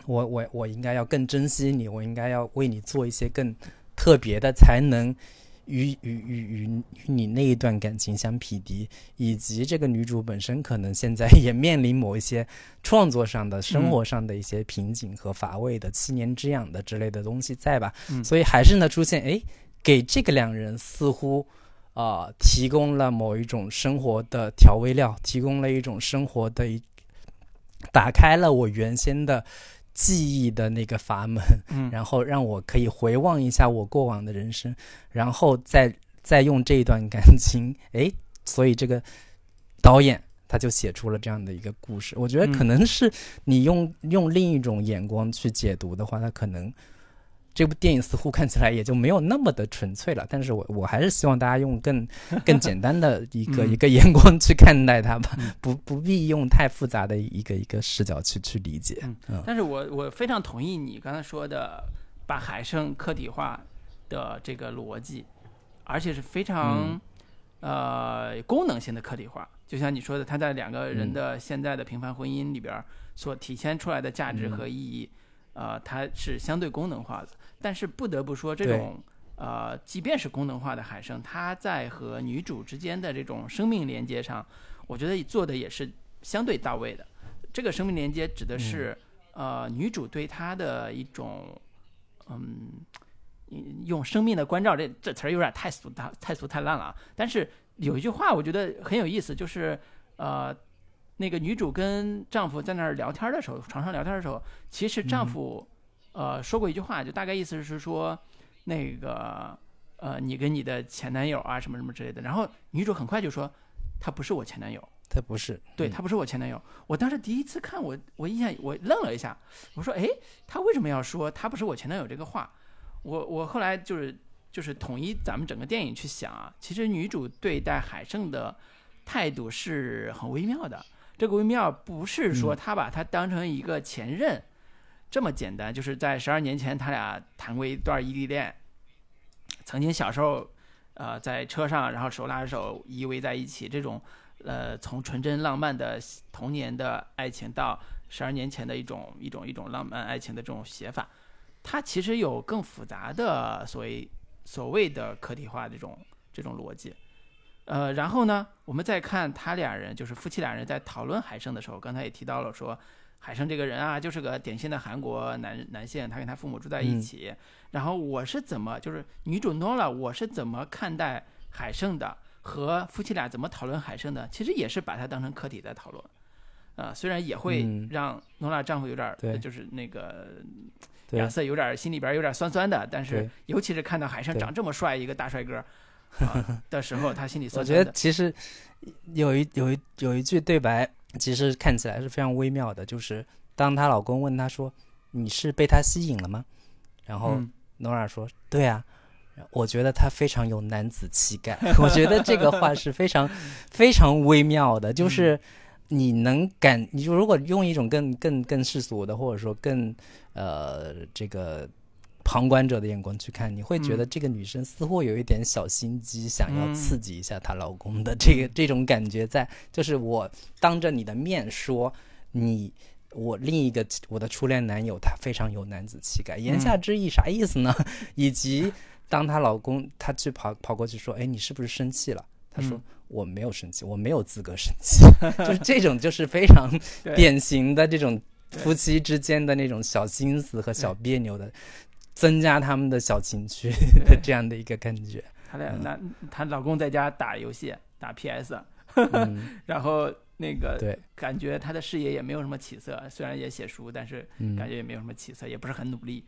S2: 我我我应该要更珍惜你，我应该要为你做一些更特别的，才能 与与与与与你那一段感情相匹敌，以及这个女主本身可能现在也面临某一些创作上的、生活上的一些瓶颈和乏味的七年之痒的之类的东西在吧？
S1: 嗯
S2: 所以还是呢出现，哎，给这个两人似乎。啊、提供了某一种生活的调味料，提供了一种生活的一，打开了我原先的记忆的那个阀门，
S1: 嗯
S2: 然后让我可以回望一下我过往的人生，然后再再用这一段感情，哎，所以这个导演他就写出了这样的一个故事。我觉得可
S1: 嗯
S2: 能是你用用另一种眼光去解读的话，他可能这部电影似乎看起来也就没有那么的纯粹了。但是我我还是希望大家用更 更简单的一个、
S1: 嗯
S2: 一个眼光去看待它吧，
S1: 嗯
S2: 不不必用太复杂的一个一个视角去去理解。
S1: 嗯
S2: 嗯
S1: 但是我我非常同意你刚才说的，把海生客体化的这个逻辑，而且是非常、呃功能性的客体化。就像你说的，他在两个人
S2: 嗯
S1: 的现在的平凡婚姻里边儿所体现出来的价值
S2: 嗯
S1: 和意义，呃，它是相对功能化的。但是不得不说，这种呃，即便是功能化的海生，它在和女主之间的这种生命连接上，我觉得做的也是相对到位的。这个生命连接指的是、呃女主对她的一种嗯，用生命的关照这这词儿有点太俗太太俗太烂了啊。但是有一句话我觉得很有意思，就是呃。那个女主跟丈夫在那儿聊天的时候，床上聊天的时候，其实丈夫，呃，说过一句话，就大概意思是说，那个，呃，你跟你的前男友啊，什么什么之类的。然后女主很快就说，他不是我前男友，
S2: 他不是，嗯
S1: 对他不是我前男友。我当时第一次看，我我印象我愣了一下，我说，哎，他为什么要说他不是我前男友这个话？我我后来就是就是统一咱们整个电影去想啊，其实女主对待海胜的态度是很微妙的。这个微妙不是说
S2: 嗯
S1: 他把他当成一个前任这么简单，就是在十二年前他俩谈过一段异地恋，曾经小时候呃在车上，然后手拉着手依偎在一起，这种呃从纯真浪漫的童年的爱情到十二年前的一种一种一种浪漫爱情的这种写法，它其实有更复杂的所谓所谓的客体化这种这种逻辑。呃，然后呢，我们再看他俩人，就是夫妻俩人在讨论海生的时候，刚才也提到了说，海生这个人啊，就是个典型的韩国男男性，他跟他父母住在一起。然后我是怎么，就是女主 Nola，我是怎么看待海生的，和夫妻俩怎么讨论海生的，其实也是把他当成客体在讨论。啊、虽然也会
S2: 嗯
S1: 让诺拉丈夫有点儿，就是那个
S2: 对
S1: 亚瑟有点儿心里边儿有点酸酸的，但是尤其是看到海生长这么帅一个大帅哥啊 的时候，他心里
S2: 我觉得
S1: 酸酸的。
S2: 其实有一有一有一句对白，其实看起来是非常微妙的，就是当她老公问她说：“你是被他吸引了吗？”然后
S1: 嗯
S2: Nora 说：“对啊。”我觉得他非常有男子气概，我觉得这个话是非常非常微妙的，就是你能感，你如果用一种更更更世俗的，或者说更呃这个旁观者的眼光去看，你会觉得
S1: 嗯
S2: 这个女生似乎有一点小心机，想要
S1: 嗯
S2: 刺激一下她老公的这个这种感觉在，就是我当着你的面说你。我另一个我的初恋男友，他非常有男子气概，言下
S1: 嗯
S2: 之意啥意思呢？以及当她老公她去跑跑过去说：“哎，你是不是生气了？”她说：“
S1: 嗯
S2: 我没有生气，我没有资格生气。”就是这种，就是非常 典型的这种夫妻之间的那种小心思和小别扭的，增加他们的小情趣的这样的一个感觉。
S1: 他俩那她老公在家打游戏打 PS，
S2: 嗯，
S1: 然后那个
S2: 对，
S1: 感觉他的事业也没有什么起色，虽然也写书，但是
S2: 嗯，
S1: 感觉也没有什么起色，也不是很努力。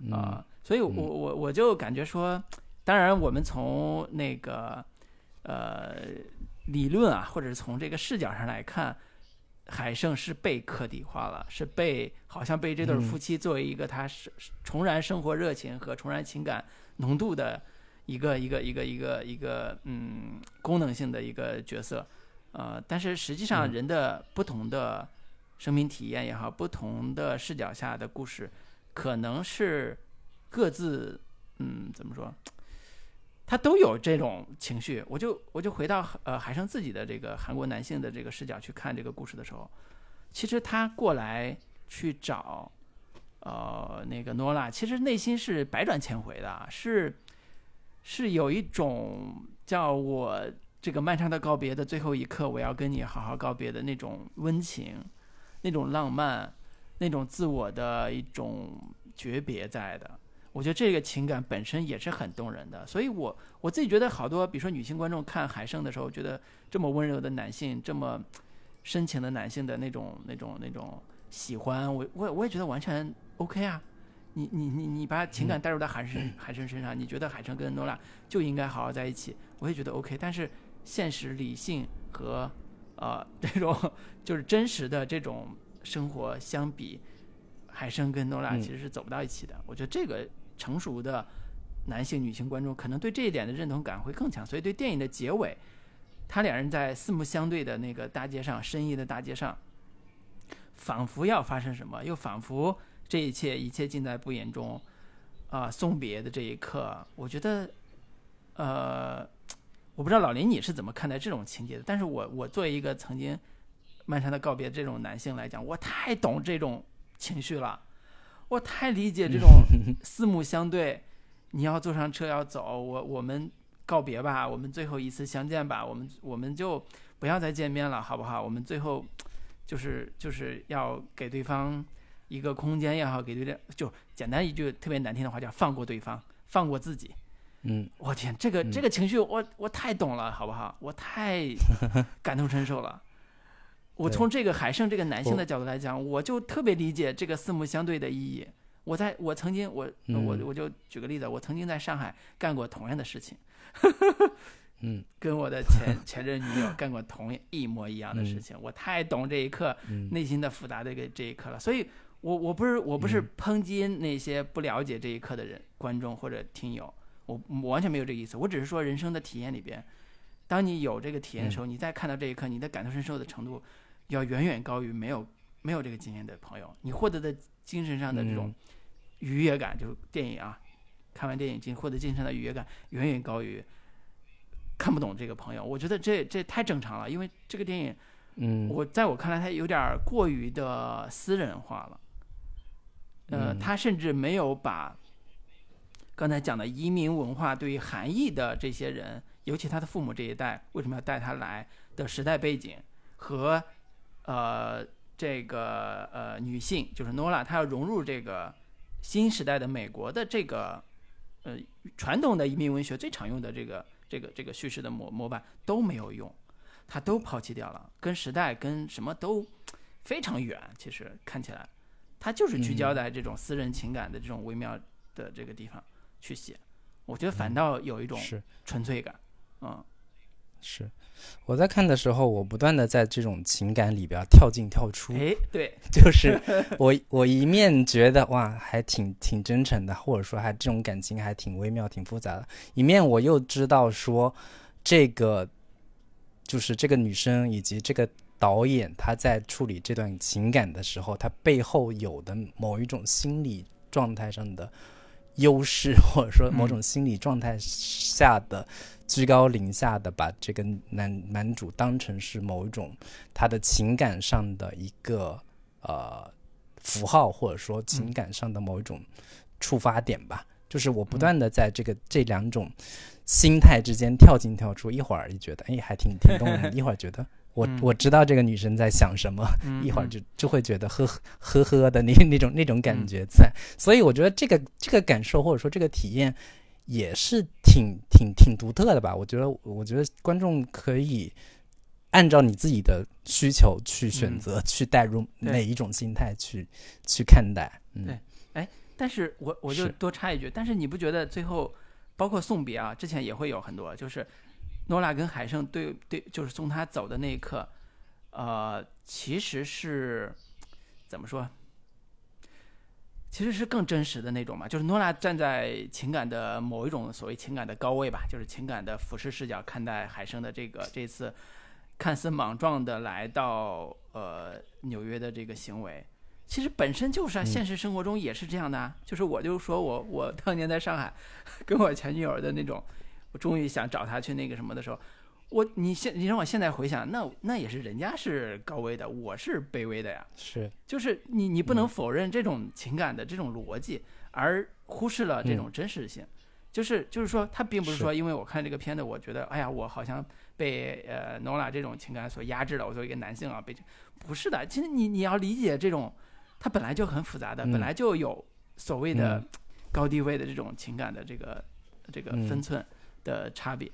S2: 嗯。
S1: 啊、所以我，我我就感觉说，当然我们从那个呃理论啊，或者是从这个视角上来看，海胜是被客体化了，是被好像被这对
S2: 嗯
S1: 夫妻作为一个他是重燃生活热情和重燃情感浓度的一个一个一个一个一个嗯功能性的一个角色，呃，但是实际上
S2: 嗯
S1: 人的不同的生命体验也好，不同的视角下的故事，可能是各自嗯怎么说？他都有这种情绪，我就我就回到呃海生自己的这个韩国男性的这个视角去看这个故事的时候，其实他过来去找呃那个诺拉，其实内心是百转千回的，是是有一种叫我这个漫长的告别的最后一刻，我要跟你好好告别的那种温情，那种浪漫，那种自我的一种诀别在的。我觉得这个情感本身也是很动人的，所以我我自己觉得好多，比如说女性观众看海胜的时候，觉得这么温柔的男性，这么深情的男性的那种那种那种喜欢，我我我也觉得完全 OK 啊。你你你你把情感带入到海生海生身上，你觉得海生跟诺拉就应该好好在一起，我也觉得 OK。但是现实、理性和呃这种就是真实的这种生活相比，海生跟诺拉
S2: 嗯
S1: 其实是走不到一起的。我觉得这个成熟的男性、女性观众可能对这一点的认同感会更强，所以对电影的结尾，他两人在四目相对的那个大街上，深夜的大街上，仿佛要发生什么，又仿佛这一切一切尽在不言中，啊、送别的这一刻，我觉得，呃，我不知道老林你是怎么看待这种情节的，但是我我作为一个曾经漫长的告别这种男性来讲，我太懂这种情绪了，我太理解这种 四目相对，你要坐上车要走，我我们告别吧，我们最后一次相见吧，我们我们就不要再见面了，好不好？我们最后就是就是要给对方一个空间也好，给对方就简单一句特别难听的话叫放过对方，放过自己。
S2: 嗯
S1: 我天，这个
S2: 嗯
S1: 这个情绪我我太懂了，好不好？我太 感同身受了。我从这个海胜这个男性的角度来讲，我就特别理解这个四目相对的意义。我在我曾经我我
S2: 嗯。
S1: 我就举个例子，我曾经在上海干过同样的事情，
S2: 嗯。
S1: 跟我的前前任女友干过同一模一样的事
S2: 嗯。
S1: 情，我太懂这一刻
S2: 嗯。
S1: 内心的复杂的一个这一刻了。所以我我不是我不是
S2: 嗯。
S1: 抨击那些不了解这一刻的人、观众或者听友，我我完全没有这个意思。我只是说人生的体验里边，当你有这个体验的时候，你再看到这一刻，你的感同身受的程度要远远高于没有没有这个经验的朋友。你获得的精神上的这种愉悦感，就是电影啊，看完电影经获得精神的愉悦感，远远高于看不懂这个朋友。我觉得这这太正常了，因为这个电影，
S2: 嗯，
S1: 我在我看来，它有点儿过于的私人化了。呃，
S2: 嗯
S1: 他甚至没有把刚才讲的移民文化对于韩裔的这些人，尤其他的父母这一代为什么要带他来的时代背景和呃这个呃女性，就是 Nola，她要融入这个新时代的美国的这个呃传统的移民文学最常用的这个这个这个叙事的模模板都没有用，她都抛弃掉了，跟时代跟什么都非常远。其实看起来，他就是聚焦在这种私人情感的这种微妙的这个地方去写，我觉得反倒有一种
S2: 是
S1: 纯粹感。嗯，
S2: 是。我在看的时候，我不断的在这种情感里边跳进跳出，
S1: 哎，对，
S2: 就是我我一面觉得哇，还挺挺真诚的，或者说还这种感情还挺微妙、挺复杂的，一面我又知道说这个就是这个女生以及这个导演他在处理这段情感的时候，他背后有的某一种心理状态上的优势，或者说某种心理状态下的居高临下的把这个男男主当成是某一种他的情感上的一个呃符号，或者说情感上的某一种触发点吧。就是我不断的在这个这两种心态之间跳进跳出，一会儿就觉得哎还挺挺动人，一会儿觉得我
S1: 嗯。
S2: 我知道这个女生在想什么，
S1: 嗯。
S2: 一会儿
S1: 嗯。
S2: 就就会觉得呵呵呵呵的那 那种那种感觉在，所以我觉得这个这个感受或者说这个体验也是挺挺挺独特的吧。我觉得我觉得观众可以按照你自己的需求去选
S1: 嗯
S2: 择，去带入哪一种心态去去看待。嗯
S1: 对但是我我就多插一句，但是你不觉得最后包括送别啊，之前也会有很多，就是诺拉跟海胜对对，就是送他走的那一刻，呃，其实是怎么说？其实是更真实的那种嘛，就是诺拉站在情感的某一种所谓情感的高位吧，就是情感的俯视视角看待海生的这个这次看似莽撞的来到呃纽约的这个行为，其实本身就是啊，
S2: 嗯
S1: 现实生活中也是这样的啊。就是我就说我我当年在上海 跟我前女友的那种，我终于想找她去那个什么的时候，我你现你让我现在回想，那那也是人家是高危的，我是卑微的呀。
S2: 是
S1: 就是你你不能
S2: 嗯
S1: 否认这种情感的这种逻辑，而忽视了这种真实性。就是就是说，他并不是
S2: 是
S1: 说，因为我看这个片子，我觉得，哎呀，我好像被呃 Nola 这种情感所压制了。我作为一个男性啊，被这不是的。其实你你要理解这种，它本来就很复杂的，
S2: 嗯
S1: 本来就有所谓的
S2: 嗯
S1: 高低位的这种情感的这个这个
S2: 嗯
S1: 分寸的差别。
S2: 嗯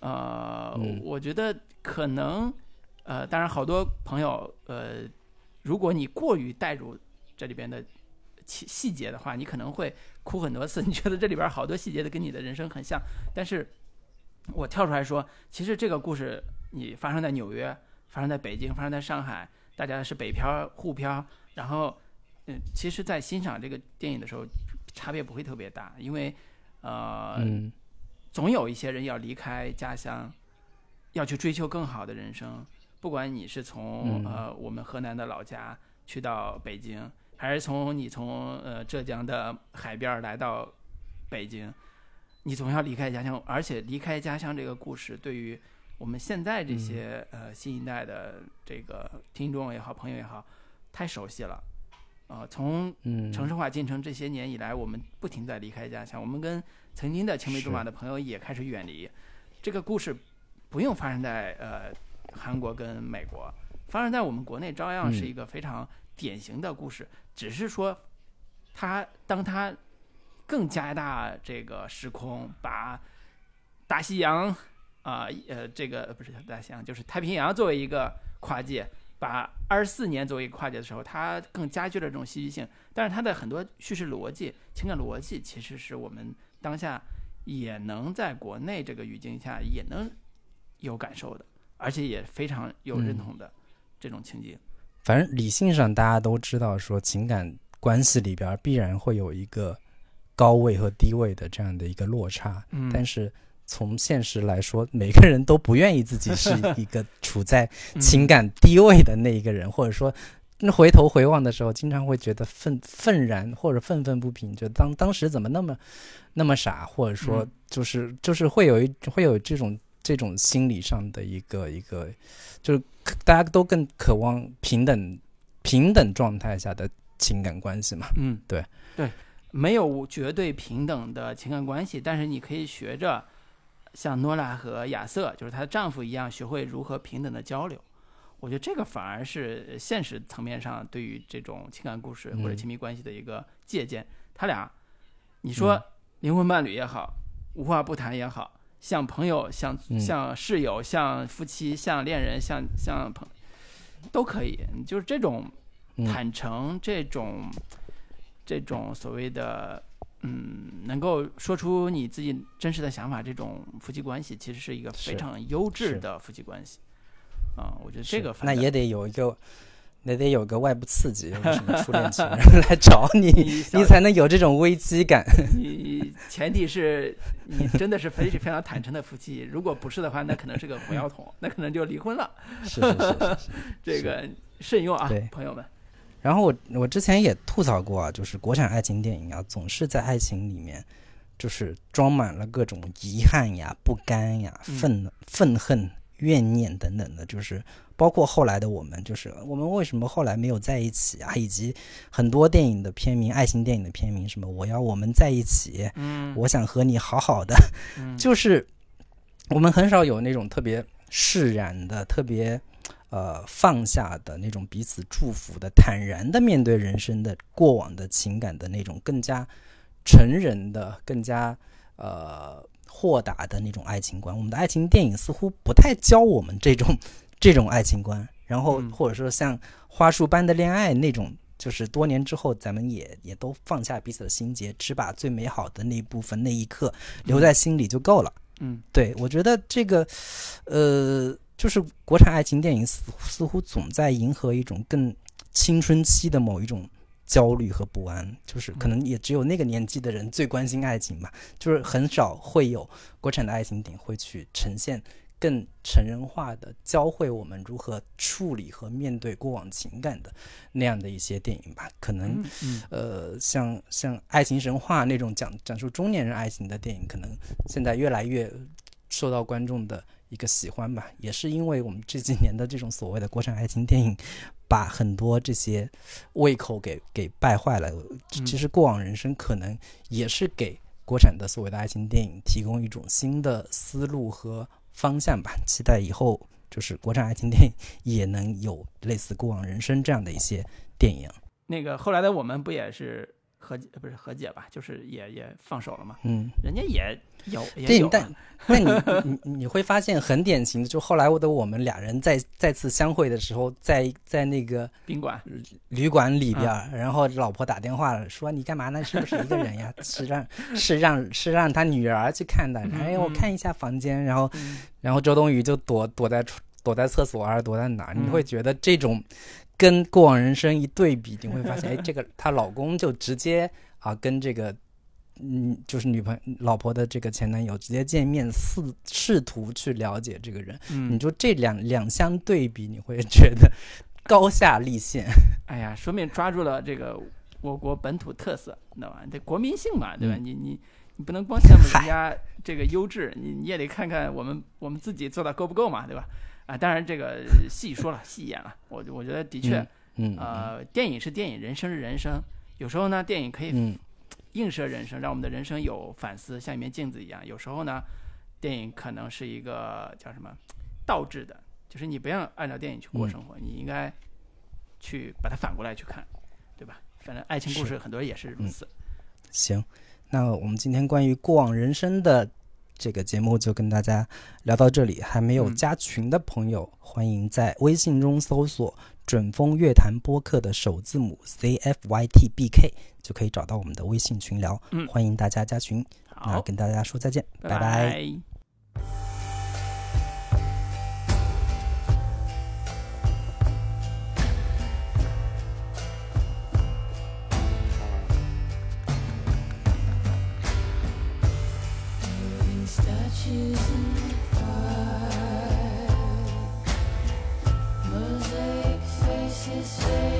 S1: 呃，
S2: 嗯
S1: 我觉得可能，呃，当然好多朋友，呃，如果你过于带入这里边的细细节的话，你可能会哭很多次。你觉得这里边好多细节的跟你的人生很像，但是我跳出来说，其实这个故事你发生在纽约，发生在北京，发生在上海，大家是北漂沪漂，然后，嗯，其实，在欣赏这个电影的时候，差别不会特别大，因为，呃，
S2: 嗯
S1: 总有一些人要离开家乡，要去追求更好的人生。不管你是从、
S2: 嗯
S1: 呃我们河南的老家去到北京，还是从你从呃浙江的海边儿来到北京，你总要离开家乡。而且离开家乡这个故事，对于我们现在这些、呃新一代的这个听众也好，朋友也好，太熟悉了。呃，从
S2: 嗯，
S1: 城市化进程这些年以来，我们不停在离开家乡，我们跟曾经的青梅竹马的朋友也开始远离。这个故事不用发生在呃韩国跟美国，发生在我们国内照样是
S2: 嗯
S1: 一个非常典型的故事，只是说它当它更加大这个时空，把大西洋啊呃这个不是大西洋，就是太平洋作为一个跨界。把二十四年作为一个跨界的时候，它更加剧了这种戏剧性。但是它的很多叙事逻辑、情感逻辑，其实是我们当下也能在国内这个语境下也能有感受的，而且也非常有认同的这种情景。
S2: 反正理性上大家都知道，说情感关系里边必然会有一个高位和低位的这样的一个落差，
S1: 嗯
S2: 但是从现实来说，每个人都不愿意自己是一个处在
S1: 嗯
S2: 情感低位的那一个人，或者说。那回头回望的时候，经常会觉得愤愤然或者愤愤不平，就当当时怎么那么那么傻，或者说
S1: 嗯
S2: 就是就是会有一会有这种这种心理上的一个一个，就是大家都更渴望平等平等状态下的情感关系嘛。
S1: 嗯，
S2: 对
S1: 对，没有绝对平等的情感关系，但是你可以学着像诺拉和亚瑟，就是她的丈夫一样，学会如何平等的交流。我觉得这个反而是现实层面上对于这种情感故事或者
S2: 嗯
S1: 亲密关系的一个借鉴。他俩，你说
S2: 嗯
S1: 灵魂伴侣也好，无话不谈也好，像朋友、像
S2: 嗯
S1: 像室友、像夫妻、像恋人、像像朋都可以。就是这种
S2: 嗯
S1: 坦诚，这种这种所谓的嗯，能够说出你自己真实的想法，这种夫妻关系其实是一个非常优质的夫妻关系。啊、我觉得这个
S2: 那也得有一个，那得有个外部刺激，什么初恋情人来找你，
S1: 你
S2: 才能有这种危机感。
S1: 你前提是你真的是非非常坦诚的夫妻，如果不是的话，那可能是个火药桶，那可能就离婚了。
S2: 是是是。
S1: 这个慎用啊，朋友们。
S2: 然后我我之前也吐槽过啊，就是国产爱情电影啊，总是在爱情里面，就是装满了各种遗憾呀、不甘呀、
S1: 嗯。
S2: 愤愤恨、怨念等等的，就是包括后来的我们，就是我们为什么后来没有在一起啊，以及很多电影的片名，爱情电影的片名，什么我要我们在一起，
S1: 嗯，
S2: 我想和你好好的，
S1: 嗯。
S2: 就是我们很少有那种特别释然的、特别呃放下的那种彼此祝福的、坦然的面对人生的过往的情感的那种更加成人的、更加呃豁达的那种爱情观。我们的爱情电影似乎不太教我们这种 这种爱情观，然后
S1: 嗯
S2: 或者说像花束般的恋爱那种。就是多年之后，咱们也也都放下彼此的心结，只把最美好的那一部分、那一刻留在心里就够了。
S1: 嗯
S2: 对我觉得这个，呃，就是国产爱情电影似似乎总在迎合一种更青春期的某一种焦虑和不安，就是可能也只有那个年纪的人最关心爱情吧，就是很少会有国产的爱情电影会去呈现更成人化的教会我们如何处理和面对过往情感的那样的一些电影吧，可能。
S1: 嗯嗯
S2: 呃，像像《爱情神话》那种讲讲述中年人爱情的电影，可能现在越来越受到观众的一个喜欢吧。也是因为我们这几年的这种所谓的国产爱情电影，把很多这些胃口给给败坏了。
S1: 嗯
S2: 其实过往人生可能也是给国产的所谓的爱情电影提供一种新的思路和方向吧。期待以后就是国产爱情电影也能有类似过往人生这样的一些电影。
S1: 那个后来的我们不也是和解不是和解吧，就是也也放手了嘛，
S2: 嗯。
S1: 人家也有也
S2: 对
S1: 有，啊
S2: 但但你你你会发现很典型的，就后来的我们俩人再再次相会的时候，在在那个
S1: 宾馆，
S2: 旅馆里边儿，然后老婆打电话了，说你干嘛呢？是不是一个人呀？是让是让是让他女儿去看的。哎，我
S1: 嗯
S2: 看一下房间，然后
S1: 嗯
S2: 然后周冬雨就躲躲在躲在厕所还是躲在哪儿？你
S1: 嗯
S2: 会觉得这种跟过往人生一对比，你会发现，哎，这个她老公就直接啊跟这个嗯，就是女朋老婆的这个前男友直接见面，试试图去了解这个人。嗯你
S1: 嗯，
S2: 就这两两相对比，你会觉得高下立现。
S1: 哎呀，说明抓住了这个我国本土特色，你知道吧？这国民性嘛，对吧？
S2: 嗯
S1: 你你你不能光羡慕人家这个优质，你你也得看看我们我们自己做的够不够嘛，对吧？啊，当然这个细说了，细演了，我我觉得的确，
S2: 嗯，
S1: 呃，电影是电影，人生是人生，有时候呢，电影可以
S2: 嗯
S1: 映射人生，让我们的人生有反思，像一面镜子一样。有时候呢，电影可能是一个叫什么倒置的，就是你不要按照电影去过
S2: 嗯
S1: 生活，你应该去把它反过来去看，对吧？反正爱情故事很多也是如此。
S2: 行，那我们今天关于过往人生的这个节目就跟大家聊到这里。还没有
S1: 嗯
S2: 加群的朋友，欢迎在微信中搜索“准风乐坛播客”的首字母 C F Y T B K，就可以找到我们的微信群聊。
S1: 嗯
S2: 欢迎大家加群。那
S1: 好，
S2: 跟大家说再见，拜
S1: 拜
S2: 拜
S1: 拜 Mosaic faces fade